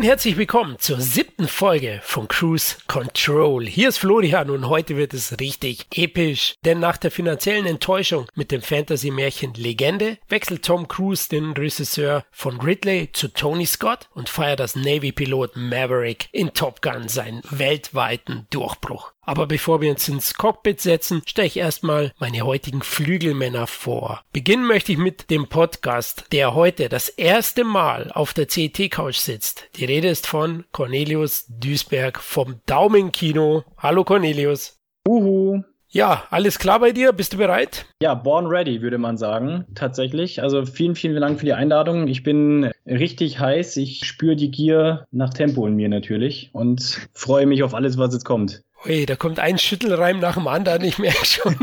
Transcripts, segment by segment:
Und herzlich willkommen zur siebten Folge von Cruise Control. Hier ist Florian und heute wird es richtig episch, denn nach der finanziellen Enttäuschung mit dem Fantasy-Märchen Legende wechselt Tom Cruise den Regisseur von Ridley zu Tony Scott und feiert das Navy-Pilot Maverick in Top Gun seinen weltweiten Durchbruch. Aber bevor wir uns ins Cockpit setzen, stelle ich erstmal meine heutigen Flügelmänner vor. Beginnen möchte ich mit dem Podcast, der heute das erste Mal auf der CT-Couch sitzt. Die Rede ist von Cornelius Duisberg vom Daumenkino. Hallo Cornelius. Uhu. Ja, alles klar bei dir? Bist du bereit? Ja, born ready, würde man sagen, tatsächlich. Also vielen, vielen Dank für die Einladung. Ich bin richtig heiß. Ich spüre die Gier nach Tempo in mir natürlich und freue mich auf alles, was jetzt kommt. Ui, da kommt ein Schüttelreim nach dem anderen, ich merke schon.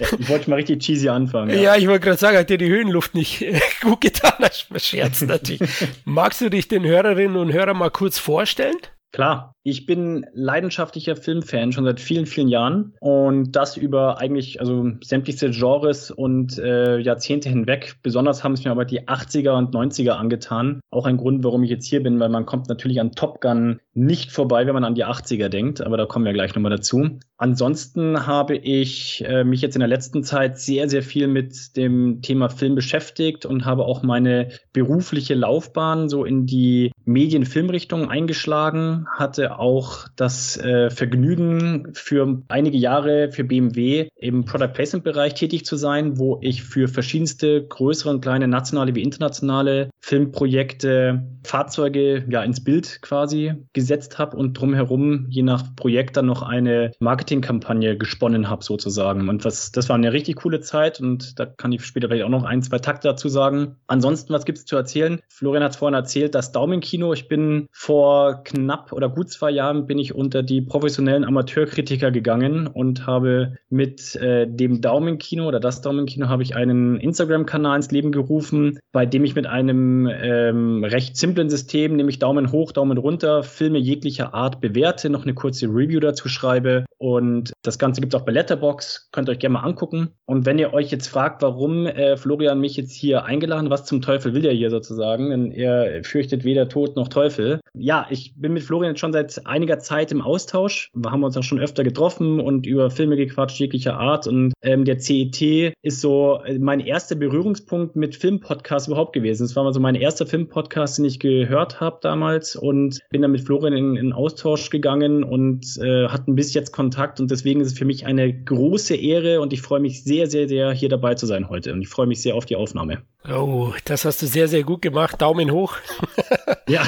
ja, ich wollte mal richtig cheesy anfangen. Ja, ja ich wollte gerade sagen, hat dir die Höhenluft nicht gut getan, das Scherz natürlich. Magst du dich den Hörerinnen und Hörern mal kurz vorstellen? Klar, ich bin leidenschaftlicher Filmfan schon seit vielen, vielen Jahren und das über eigentlich also sämtlichste Genres und äh, Jahrzehnte hinweg. Besonders haben es mir aber die 80er und 90er angetan. Auch ein Grund, warum ich jetzt hier bin, weil man kommt natürlich an Top Gun nicht vorbei, wenn man an die 80er denkt, aber da kommen wir gleich nochmal dazu. Ansonsten habe ich äh, mich jetzt in der letzten Zeit sehr, sehr viel mit dem Thema Film beschäftigt und habe auch meine berufliche Laufbahn so in die Medien-Filmrichtung eingeschlagen, hatte auch das äh, Vergnügen, für einige Jahre für BMW im Product Placement Bereich tätig zu sein, wo ich für verschiedenste größere und kleine nationale wie internationale Filmprojekte Fahrzeuge ja ins Bild quasi gesetzt habe und drumherum je nach Projekt dann noch eine Marketingkampagne gesponnen habe sozusagen. Und was das war eine richtig coole Zeit und da kann ich später vielleicht auch noch ein, zwei Takte dazu sagen. Ansonsten, was gibt's zu erzählen? Florian hat vorhin erzählt, das Daumenkino. Ich bin vor knapp oder gut zwei Jahren bin ich unter die professionellen Amateurkritiker gegangen und habe mit äh, dem Daumenkino oder das Daumenkino habe ich einen Instagram-Kanal ins Leben gerufen, bei dem ich mit einem ähm, recht simplen System, nämlich Daumen hoch, Daumen runter, Filme jeglicher Art bewerte, noch eine kurze Review dazu schreibe und das Ganze gibt es auch bei Letterbox, könnt ihr euch gerne mal angucken. Und wenn ihr euch jetzt fragt, warum äh, Florian mich jetzt hier eingeladen, was zum Teufel will er hier sozusagen, denn er fürchtet weder Tod noch Teufel. Ja, ich bin mit Florian schon seit einiger Zeit im Austausch. Wir haben uns auch schon öfter getroffen und über Filme gequatscht jeglicher Art. Und ähm, der CET ist so äh, mein erster Berührungspunkt mit Filmpodcasts überhaupt gewesen. Es war mal so mein erster Filmpodcast, den ich gehört habe damals und bin dann mit Florian in, in Austausch gegangen und äh, hatten bis jetzt Kontakt und deswegen ist es für mich eine große Ehre und ich freue mich sehr, sehr, sehr, hier dabei zu sein heute und ich freue mich sehr auf die Aufnahme. Oh, das hast du sehr, sehr gut gemacht. Daumen hoch. ja.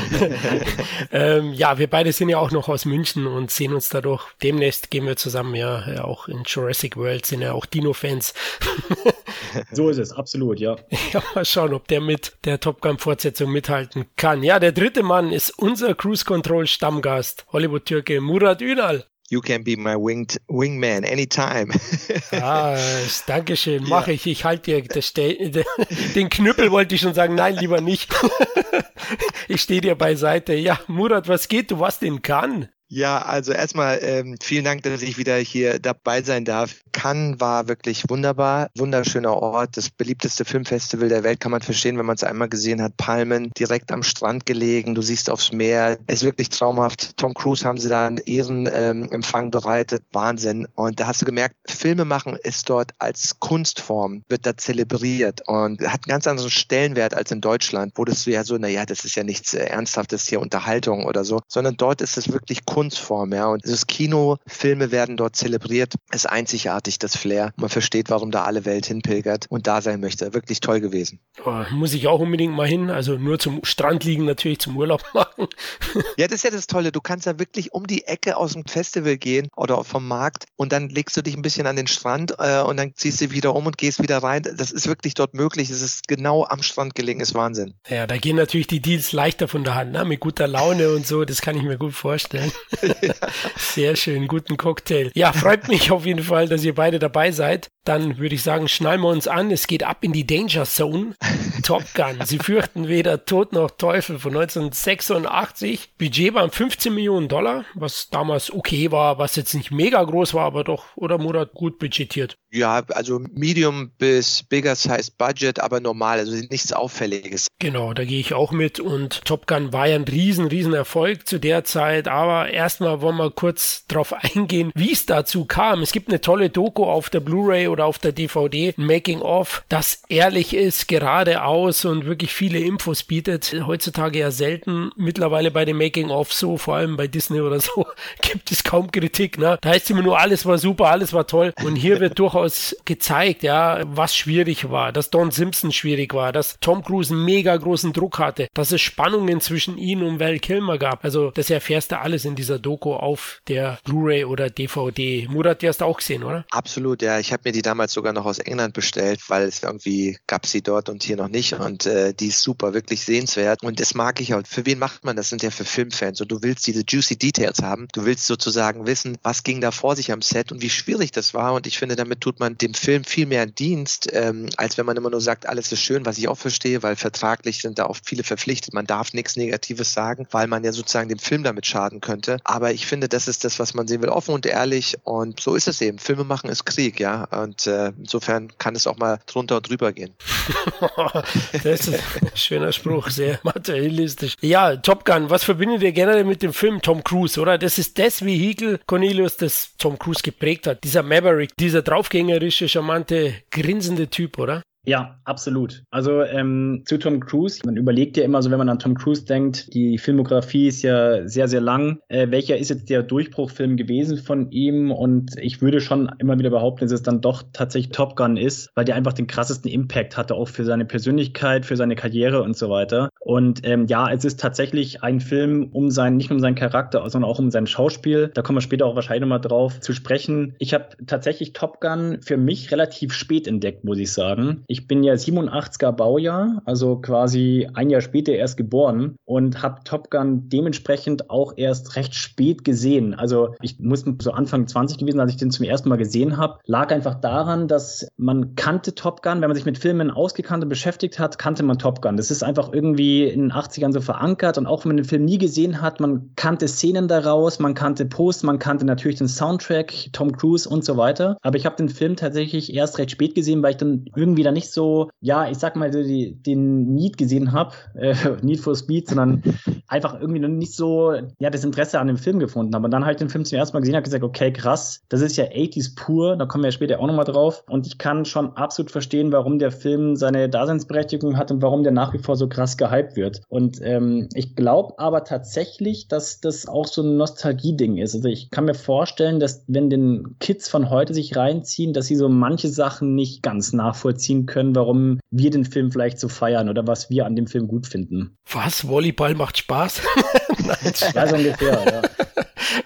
ähm, ja, wir beide sind ja auch noch aus München und sehen uns dadurch. Demnächst gehen wir zusammen ja, auch in Jurassic World, sind ja auch Dino-Fans. so ist es, absolut, ja. Ja, mal schauen, ob der mit der Top Gun-Fortsetzung mithalten kann. Ja, der dritte Mann ist unser Cruise Control Stammgast, Hollywood-Türke Murat Ünal. You can be my winged wingman anytime. ah, Dankeschön, mache ja. ich. Ich halte dir den Knüppel wollte ich schon sagen, nein, lieber nicht. ich stehe dir beiseite. Ja, Murat, was geht? Du warst in Cannes. Ja, also erstmal ähm, vielen Dank, dass ich wieder hier dabei sein darf. Cannes war wirklich wunderbar, wunderschöner Ort, das beliebteste Filmfestival der Welt, kann man verstehen, wenn man es einmal gesehen hat. Palmen direkt am Strand gelegen, du siehst aufs Meer, es ist wirklich traumhaft. Tom Cruise haben sie da einen Ehrenempfang ähm, bereitet, Wahnsinn. Und da hast du gemerkt, Filme machen ist dort als Kunstform, wird da zelebriert und hat einen ganz anderen Stellenwert als in Deutschland, wo das ja so, naja, das ist ja nichts äh, Ernsthaftes hier, Unterhaltung oder so, sondern dort ist es wirklich Kunst Kunstform, ja. Und das Kino, Filme werden dort zelebriert, ist einzigartig, das Flair. Man versteht, warum da alle Welt hinpilgert und da sein möchte. Wirklich toll gewesen. Oh, muss ich auch unbedingt mal hin. Also nur zum Strand liegen, natürlich zum Urlaub machen. ja, das ist ja das Tolle. Du kannst da wirklich um die Ecke aus dem Festival gehen oder vom Markt und dann legst du dich ein bisschen an den Strand äh, und dann ziehst du wieder um und gehst wieder rein. Das ist wirklich dort möglich. Es ist genau am Strand gelegen, ist Wahnsinn. Ja, da gehen natürlich die Deals leichter von der Hand, ne? mit guter Laune und so. Das kann ich mir gut vorstellen. Sehr schön, guten Cocktail. Ja, freut mich auf jeden Fall, dass ihr beide dabei seid. Dann würde ich sagen, schnallen wir uns an. Es geht ab in die Danger Zone. Top Gun. Sie fürchten weder Tod noch Teufel von 1986. Budget waren 15 Millionen Dollar, was damals okay war, was jetzt nicht mega groß war, aber doch, oder Murat, gut budgetiert. Ja, also Medium bis Bigger Size Budget, aber normal, also nichts Auffälliges. Genau, da gehe ich auch mit und Top Gun war ja ein riesen, riesen Erfolg zu der Zeit, aber erstmal wollen wir kurz drauf eingehen, wie es dazu kam. Es gibt eine tolle Doku auf der Blu-ray oder auf der DVD, Making of, das ehrlich ist, geradeaus und wirklich viele Infos bietet. Heutzutage ja selten, mittlerweile bei den Making of so, vor allem bei Disney oder so, gibt es kaum Kritik, ne? Da heißt immer nur, alles war super, alles war toll und hier wird durchaus gezeigt, ja, was schwierig war, dass Don Simpson schwierig war, dass Tom Cruise einen mega großen Druck hatte, dass es Spannungen zwischen ihm und Val Kilmer gab. Also das erfährst du alles in dieser Doku auf der Blu-ray oder DVD. Murat, die hast du auch gesehen, oder? Absolut, ja. Ich habe mir die damals sogar noch aus England bestellt, weil es irgendwie gab sie dort und hier noch nicht. Und äh, die ist super, wirklich sehenswert. Und das mag ich auch. Für wen macht man das? Sind ja für Filmfans. Und du willst diese juicy Details haben. Du willst sozusagen wissen, was ging da vor sich am Set und wie schwierig das war. Und ich finde, damit tut man dem Film viel mehr Dienst, ähm, als wenn man immer nur sagt, alles ist schön, was ich auch verstehe, weil vertraglich sind da oft viele verpflichtet. Man darf nichts Negatives sagen, weil man ja sozusagen dem Film damit schaden könnte. Aber ich finde, das ist das, was man sehen will, offen und ehrlich. Und so ist es eben. Filme machen ist Krieg, ja. Und äh, insofern kann es auch mal drunter und drüber gehen. das ist ein schöner Spruch, sehr materialistisch. Ja, Top Gun, was verbindet ihr generell mit dem Film Tom Cruise, oder? Das ist das Vehikel, Cornelius, das Tom Cruise geprägt hat. Dieser Maverick, dieser draufgängerische, charmante, grinsende Typ, oder? Ja, absolut. Also ähm, zu Tom Cruise, man überlegt ja immer so, wenn man an Tom Cruise denkt, die Filmografie ist ja sehr, sehr lang. Äh, welcher ist jetzt der Durchbruchfilm gewesen von ihm? Und ich würde schon immer wieder behaupten, dass es dann doch tatsächlich Top Gun ist, weil der einfach den krassesten Impact hatte, auch für seine Persönlichkeit, für seine Karriere und so weiter. Und ähm, ja, es ist tatsächlich ein Film um seinen, nicht nur um seinen Charakter, sondern auch um sein Schauspiel. Da kommen wir später auch wahrscheinlich nochmal drauf zu sprechen. Ich habe tatsächlich Top Gun für mich relativ spät entdeckt, muss ich sagen ich bin ja 87er Baujahr, also quasi ein Jahr später erst geboren und habe Top Gun dementsprechend auch erst recht spät gesehen. Also ich muss so Anfang 20 gewesen, als ich den zum ersten Mal gesehen habe. Lag einfach daran, dass man kannte Top Gun, wenn man sich mit Filmen ausgekannt und beschäftigt hat, kannte man Top Gun. Das ist einfach irgendwie in den 80ern so verankert und auch wenn man den Film nie gesehen hat, man kannte Szenen daraus, man kannte Post, man kannte natürlich den Soundtrack, Tom Cruise und so weiter. Aber ich habe den Film tatsächlich erst recht spät gesehen, weil ich dann irgendwie da nicht nicht so, ja, ich sag mal, die, den Need gesehen habe, äh, Need for Speed, sondern einfach irgendwie noch nicht so, ja, das Interesse an dem Film gefunden habe. Und dann habe ich den Film zum ersten Mal gesehen und gesagt, okay, krass, das ist ja 80s pur, da kommen wir später auch nochmal drauf. Und ich kann schon absolut verstehen, warum der Film seine Daseinsberechtigung hat und warum der nach wie vor so krass gehypt wird. Und ähm, ich glaube aber tatsächlich, dass das auch so ein Nostalgie-Ding ist. Also ich kann mir vorstellen, dass wenn den Kids von heute sich reinziehen, dass sie so manche Sachen nicht ganz nachvollziehen können, warum wir den Film vielleicht so feiern oder was wir an dem Film gut finden. Was? Volleyball macht Spaß? Nein, ja, so ungefähr, ja.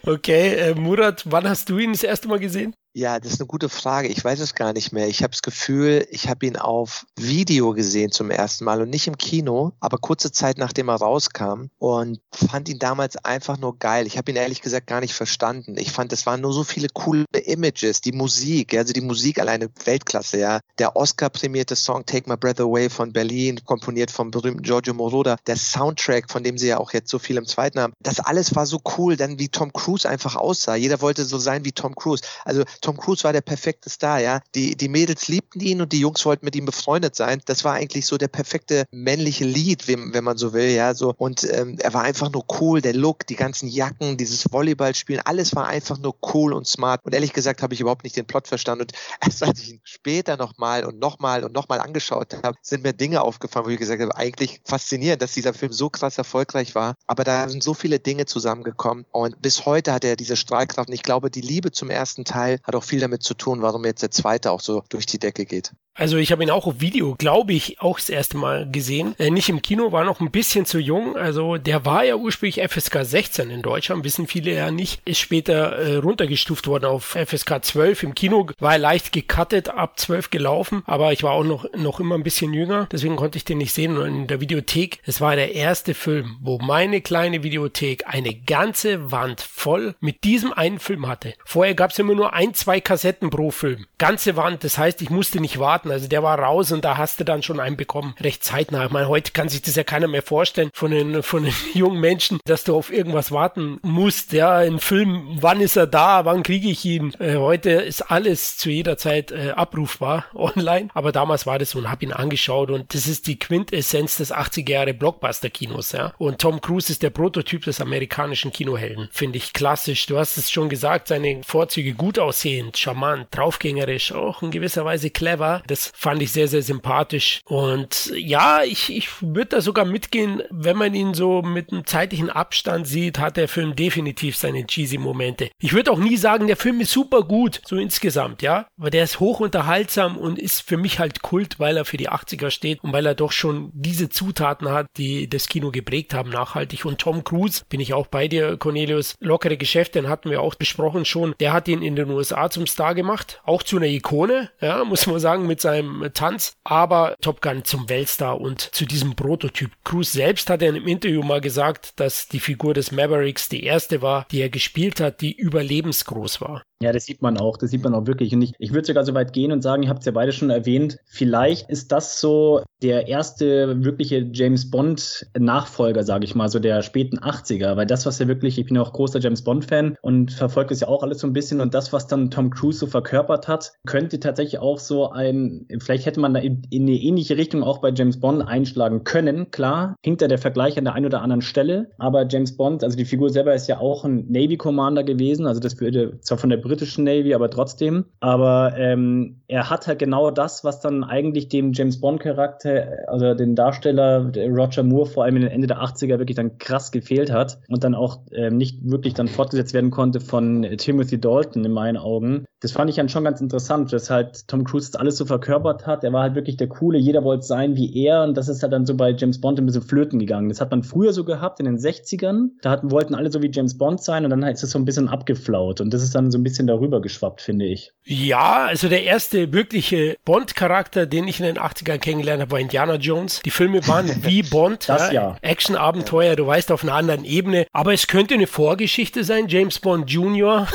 Okay, äh, Murat, wann hast du ihn das erste Mal gesehen? Ja, das ist eine gute Frage. Ich weiß es gar nicht mehr. Ich habe das Gefühl, ich habe ihn auf Video gesehen zum ersten Mal und nicht im Kino, aber kurze Zeit nachdem er rauskam und fand ihn damals einfach nur geil. Ich habe ihn ehrlich gesagt gar nicht verstanden. Ich fand, es waren nur so viele coole Images, die Musik, also die Musik alleine Weltklasse, ja. Der Oscar-prämierte Song Take My Breath Away von Berlin, komponiert vom berühmten Giorgio Moroder, der Soundtrack, von dem sie ja auch jetzt so viel im zweiten haben. Das alles war so cool, dann wie Tom Cruise einfach aussah. Jeder wollte so sein wie Tom Cruise. Also Tom Cruise war der perfekte Star, ja. Die, die Mädels liebten ihn und die Jungs wollten mit ihm befreundet sein. Das war eigentlich so der perfekte männliche Lied, wenn, wenn man so will, ja. So. Und ähm, er war einfach nur cool, der Look, die ganzen Jacken, dieses Volleyballspielen, alles war einfach nur cool und smart. Und ehrlich gesagt habe ich überhaupt nicht den Plot verstanden. Und erst als ich ihn später nochmal und nochmal und nochmal angeschaut habe, sind mir Dinge aufgefallen, wo ich gesagt habe, eigentlich faszinierend, dass dieser Film so krass erfolgreich war. Aber da sind so viele Dinge zusammengekommen. Und bis heute hat er diese Strahlkraft. Und ich glaube, die Liebe zum ersten Teil hat auch viel damit zu tun, warum jetzt der zweite auch so durch die Decke geht. Also ich habe ihn auch auf Video, glaube ich, auch das erste Mal gesehen. Äh, nicht im Kino, war noch ein bisschen zu jung. Also der war ja ursprünglich FSK 16 in Deutschland, wissen viele ja nicht. Ist später äh, runtergestuft worden auf FSK 12. Im Kino war er leicht gecuttet, ab 12 gelaufen, aber ich war auch noch, noch immer ein bisschen jünger, deswegen konnte ich den nicht sehen. Und in der Videothek, es war der erste Film, wo meine kleine Videothek eine ganze Wand voll mit diesem einen Film hatte. Vorher gab es immer nur ein, zwei zwei Kassetten pro Film. Ganze Wand. Das heißt, ich musste nicht warten. Also der war raus und da hast du dann schon einen bekommen. Recht zeitnah. Ich meine, heute kann sich das ja keiner mehr vorstellen von den, von den jungen Menschen, dass du auf irgendwas warten musst. Ja, ein Film, wann ist er da? Wann kriege ich ihn? Äh, heute ist alles zu jeder Zeit äh, abrufbar online. Aber damals war das so und habe ihn angeschaut und das ist die Quintessenz des 80er Jahre Blockbuster-Kinos. Ja. Und Tom Cruise ist der Prototyp des amerikanischen Kinohelden. Finde ich klassisch. Du hast es schon gesagt, seine Vorzüge gut aussehend, charmant, draufgängerisch, auch in gewisser Weise clever. Das fand ich sehr, sehr sympathisch. Und ja, ich, ich würde da sogar mitgehen, wenn man ihn so mit einem zeitlichen Abstand sieht, hat der Film definitiv seine cheesy Momente. Ich würde auch nie sagen, der Film ist super gut, so insgesamt, ja. Aber der ist hoch unterhaltsam und ist für mich halt Kult, weil er für die 80er steht und weil er doch schon diese Zutaten hat, die das Kino geprägt haben, nachhaltig. Und Tom Cruise, bin ich auch bei dir, Cornelius, lockere Geschäfte, den hatten wir auch besprochen schon. Der hat ihn in den USA zum Star gemacht, auch zu einer Ikone, ja, muss man sagen, mit seinem Tanz, aber Top Gun zum Weltstar und zu diesem Prototyp. Cruise selbst hat in einem Interview mal gesagt, dass die Figur des Mavericks die erste war, die er gespielt hat, die überlebensgroß war. Ja, das sieht man auch. Das sieht man auch wirklich. Und ich, ich würde sogar so weit gehen und sagen, ihr habt es ja beide schon erwähnt, vielleicht ist das so der erste wirkliche James Bond-Nachfolger, sage ich mal, so der späten 80er. Weil das, was ja wirklich, ich bin ja auch großer James Bond-Fan und verfolge es ja auch alles so ein bisschen. Und das, was dann Tom Cruise so verkörpert hat, könnte tatsächlich auch so ein, vielleicht hätte man da in, in eine ähnliche Richtung auch bei James Bond einschlagen können. Klar, hinter der Vergleich an der einen oder anderen Stelle. Aber James Bond, also die Figur selber ist ja auch ein Navy Commander gewesen. Also das würde zwar von der britischen Navy, aber trotzdem. Aber ähm, er hat halt genau das, was dann eigentlich dem James Bond-Charakter, also den Darsteller Roger Moore vor allem in den Ende der 80er wirklich dann krass gefehlt hat und dann auch ähm, nicht wirklich dann fortgesetzt werden konnte von Timothy Dalton in meinen Augen. Das fand ich dann schon ganz interessant, dass halt Tom Cruise das alles so verkörpert hat. Er war halt wirklich der Coole, jeder wollte sein wie er und das ist halt dann so bei James Bond ein bisschen flöten gegangen. Das hat man früher so gehabt in den 60ern. Da hatten, wollten alle so wie James Bond sein und dann ist es so ein bisschen abgeflaut und das ist dann so ein bisschen darüber geschwappt, finde ich. Ja, also der erste wirkliche Bond-Charakter, den ich in den 80ern kennengelernt habe, war Indiana Jones. Die Filme waren wie Bond, das ja. ja. Action-Abenteuer, du weißt, auf einer anderen Ebene. Aber es könnte eine Vorgeschichte sein, James Bond Jr.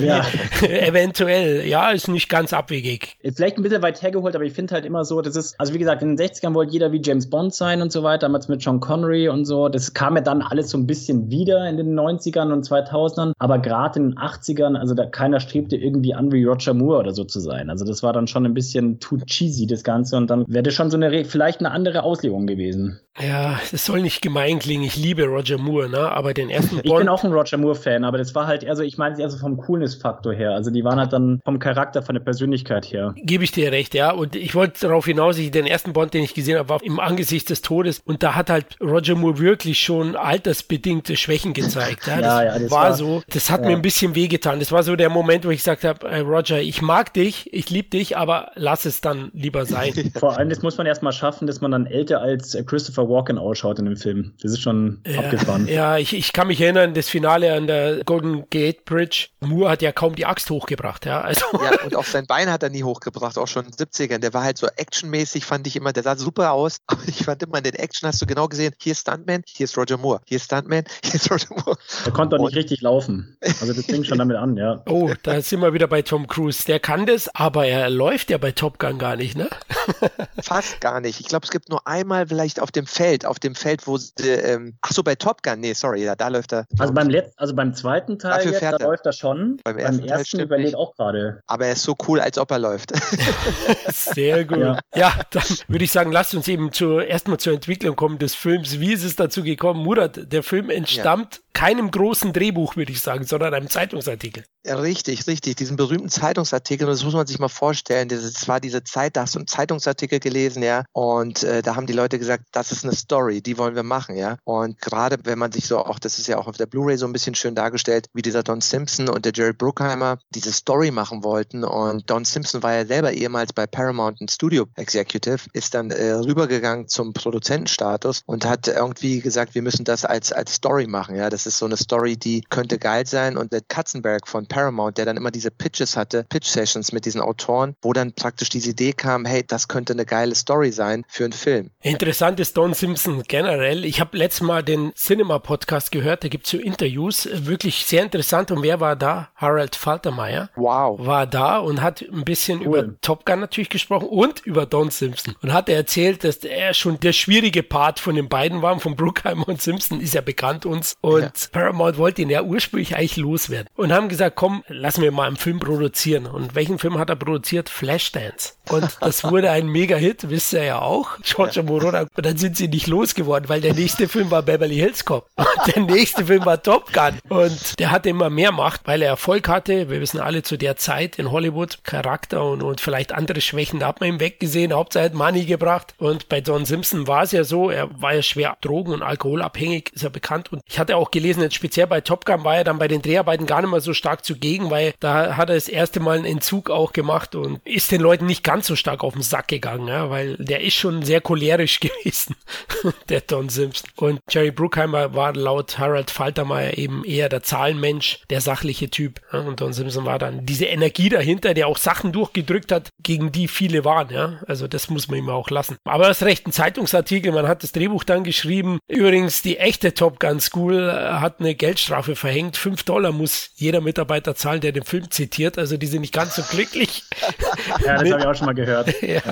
ja. Eventuell, ja, ist nicht ganz abwegig. Vielleicht ein bisschen weit hergeholt, aber ich finde halt immer so, das ist, also wie gesagt, in den 60ern wollte jeder wie James Bond sein und so weiter, damals mit Sean Connery und so. Das kam ja dann alles so ein bisschen wieder in den 90ern und 2000ern, aber gerade in den 80ern Jahren, also da keiner strebte irgendwie an wie Roger Moore oder so zu sein. Also das war dann schon ein bisschen too cheesy, das Ganze. Und dann wäre das schon so eine, vielleicht eine andere Auslegung gewesen. Ja, es soll nicht gemein klingen. Ich liebe Roger Moore, ne? Aber den ersten Bond. Ich bin auch ein Roger Moore-Fan, aber das war halt, also ich meine es eher so vom Coolness-Faktor her. Also die waren halt dann vom Charakter, von der Persönlichkeit her. Gebe ich dir recht, ja. Und ich wollte darauf hinaus, ich, den ersten Bond, den ich gesehen habe, war im Angesicht des Todes. Und da hat halt Roger Moore wirklich schon altersbedingte Schwächen gezeigt. Ja, das, ja, ja, das war, war, so. Das hat mir ein bisschen wehgetan. Das war so der Moment, wo ich gesagt habe, äh, Roger, ich mag dich, ich liebe dich, aber lass es dann lieber sein. Vor allem, das muss man erstmal schaffen, dass man dann älter als Christopher Walken ausschaut in dem Film. Das ist schon abgefahren. Ja, ich, ich kann mich erinnern, das Finale an der Golden Gate Bridge. Moore hat ja kaum die Axt hochgebracht, ja. Also. Ja, und auch sein Bein hat er nie hochgebracht, auch schon in den 70ern. Der war halt so actionmäßig, fand ich immer, der sah super aus. Aber ich fand immer in den Action hast du genau gesehen, hier ist Stuntman, hier ist Roger Moore, hier ist Stuntman, hier ist Roger Moore. Er konnte doch nicht richtig laufen. Also das fing schon damit an, ja. Oh, da sind wir wieder bei Tom Cruise. Der kann das, aber er läuft ja bei Top Gun gar nicht, ne? Fast gar nicht. Ich glaube, es gibt nur einmal vielleicht auf dem Feld, auf dem Feld, wo sie, ähm, ach so, bei Top Gun, nee, sorry, da, da läuft er. Also beim letzten, also beim zweiten Teil jetzt, da er. läuft er schon. Beim ersten, beim ersten überlegt auch gerade. Aber er ist so cool, als ob er läuft. Sehr gut. Ja. ja, dann würde ich sagen, lasst uns eben zur, erstmal zur Entwicklung kommen des Films. Wie ist es dazu gekommen? Murat, der Film entstammt ja keinem großen Drehbuch, würde ich sagen, sondern einem Zeitungsartikel. Ja, richtig, richtig. Diesen berühmten Zeitungsartikel, das muss man sich mal vorstellen. Das war diese Zeit, da hast du einen Zeitungsartikel gelesen, ja, und äh, da haben die Leute gesagt, das ist eine Story, die wollen wir machen, ja. Und gerade wenn man sich so auch, das ist ja auch auf der Blu-ray so ein bisschen schön dargestellt, wie dieser Don Simpson und der Jerry Bruckheimer diese Story machen wollten. Und Don Simpson war ja selber ehemals bei Paramount ein Studio Executive, ist dann äh, rübergegangen zum Produzentenstatus und hat irgendwie gesagt, wir müssen das als als Story machen, ja. Das ist so eine Story, die könnte geil sein. Und der Katzenberg von Paramount, der dann immer diese Pitches hatte, Pitch-Sessions mit diesen Autoren, wo dann praktisch diese Idee kam, hey, das könnte eine geile Story sein für einen Film. Interessant ist Don Simpson generell. Ich habe letztes Mal den Cinema-Podcast gehört, da gibt es so Interviews, wirklich sehr interessant. Und wer war da? Harold Faltermeier. Wow. War da und hat ein bisschen cool. über Top Gun natürlich gesprochen und über Don Simpson. Und hat er erzählt, dass er schon der schwierige Part von den beiden war, von Bruckheimer und Simpson, ist ja bekannt uns. Und ja. Paramount wollte ihn ja ursprünglich eigentlich loswerden. Und haben gesagt, komm, lassen wir mal einen Film produzieren. Und welchen Film hat er produziert? Flashdance. Und das wurde ein Mega-Hit, wisst ihr ja auch. George Moroder. Und dann sind sie nicht losgeworden, weil der nächste Film war Beverly Hills Cop. Und der nächste Film war Top Gun. Und der hatte immer mehr Macht, weil er Erfolg hatte. Wir wissen alle zu der Zeit in Hollywood Charakter und, und vielleicht andere Schwächen, da hat man ihm weggesehen. Hauptsache Money gebracht. Und bei Don Simpson war es ja so, er war ja schwer drogen- und alkoholabhängig, ist ja bekannt. Und ich hatte auch gelesen, jetzt speziell bei Top Gun war er dann bei den Dreharbeiten gar nicht mehr so stark zugegen, weil da hat er das erste Mal einen Entzug auch gemacht und ist den Leuten nicht ganz so stark auf den Sack gegangen, ja, weil der ist schon sehr cholerisch gewesen, der Don Simpson. Und Jerry Bruckheimer war laut Harold Faltermeier eben eher der Zahlenmensch, der sachliche Typ. Und Don Simpson war dann diese Energie dahinter, der auch Sachen durchgedrückt hat, gegen die viele waren. Ja, also das muss man ihm auch lassen. Aber das recht ein Zeitungsartikel, man hat das Drehbuch dann geschrieben. Übrigens, die echte Top Gun School äh, hat eine Geldstrafe verhängt. Fünf Dollar muss jeder Mitarbeiter zahlen, der den Film zitiert. Also die sind nicht ganz so glücklich. ja, das habe ich auch schon mal gehört. ja,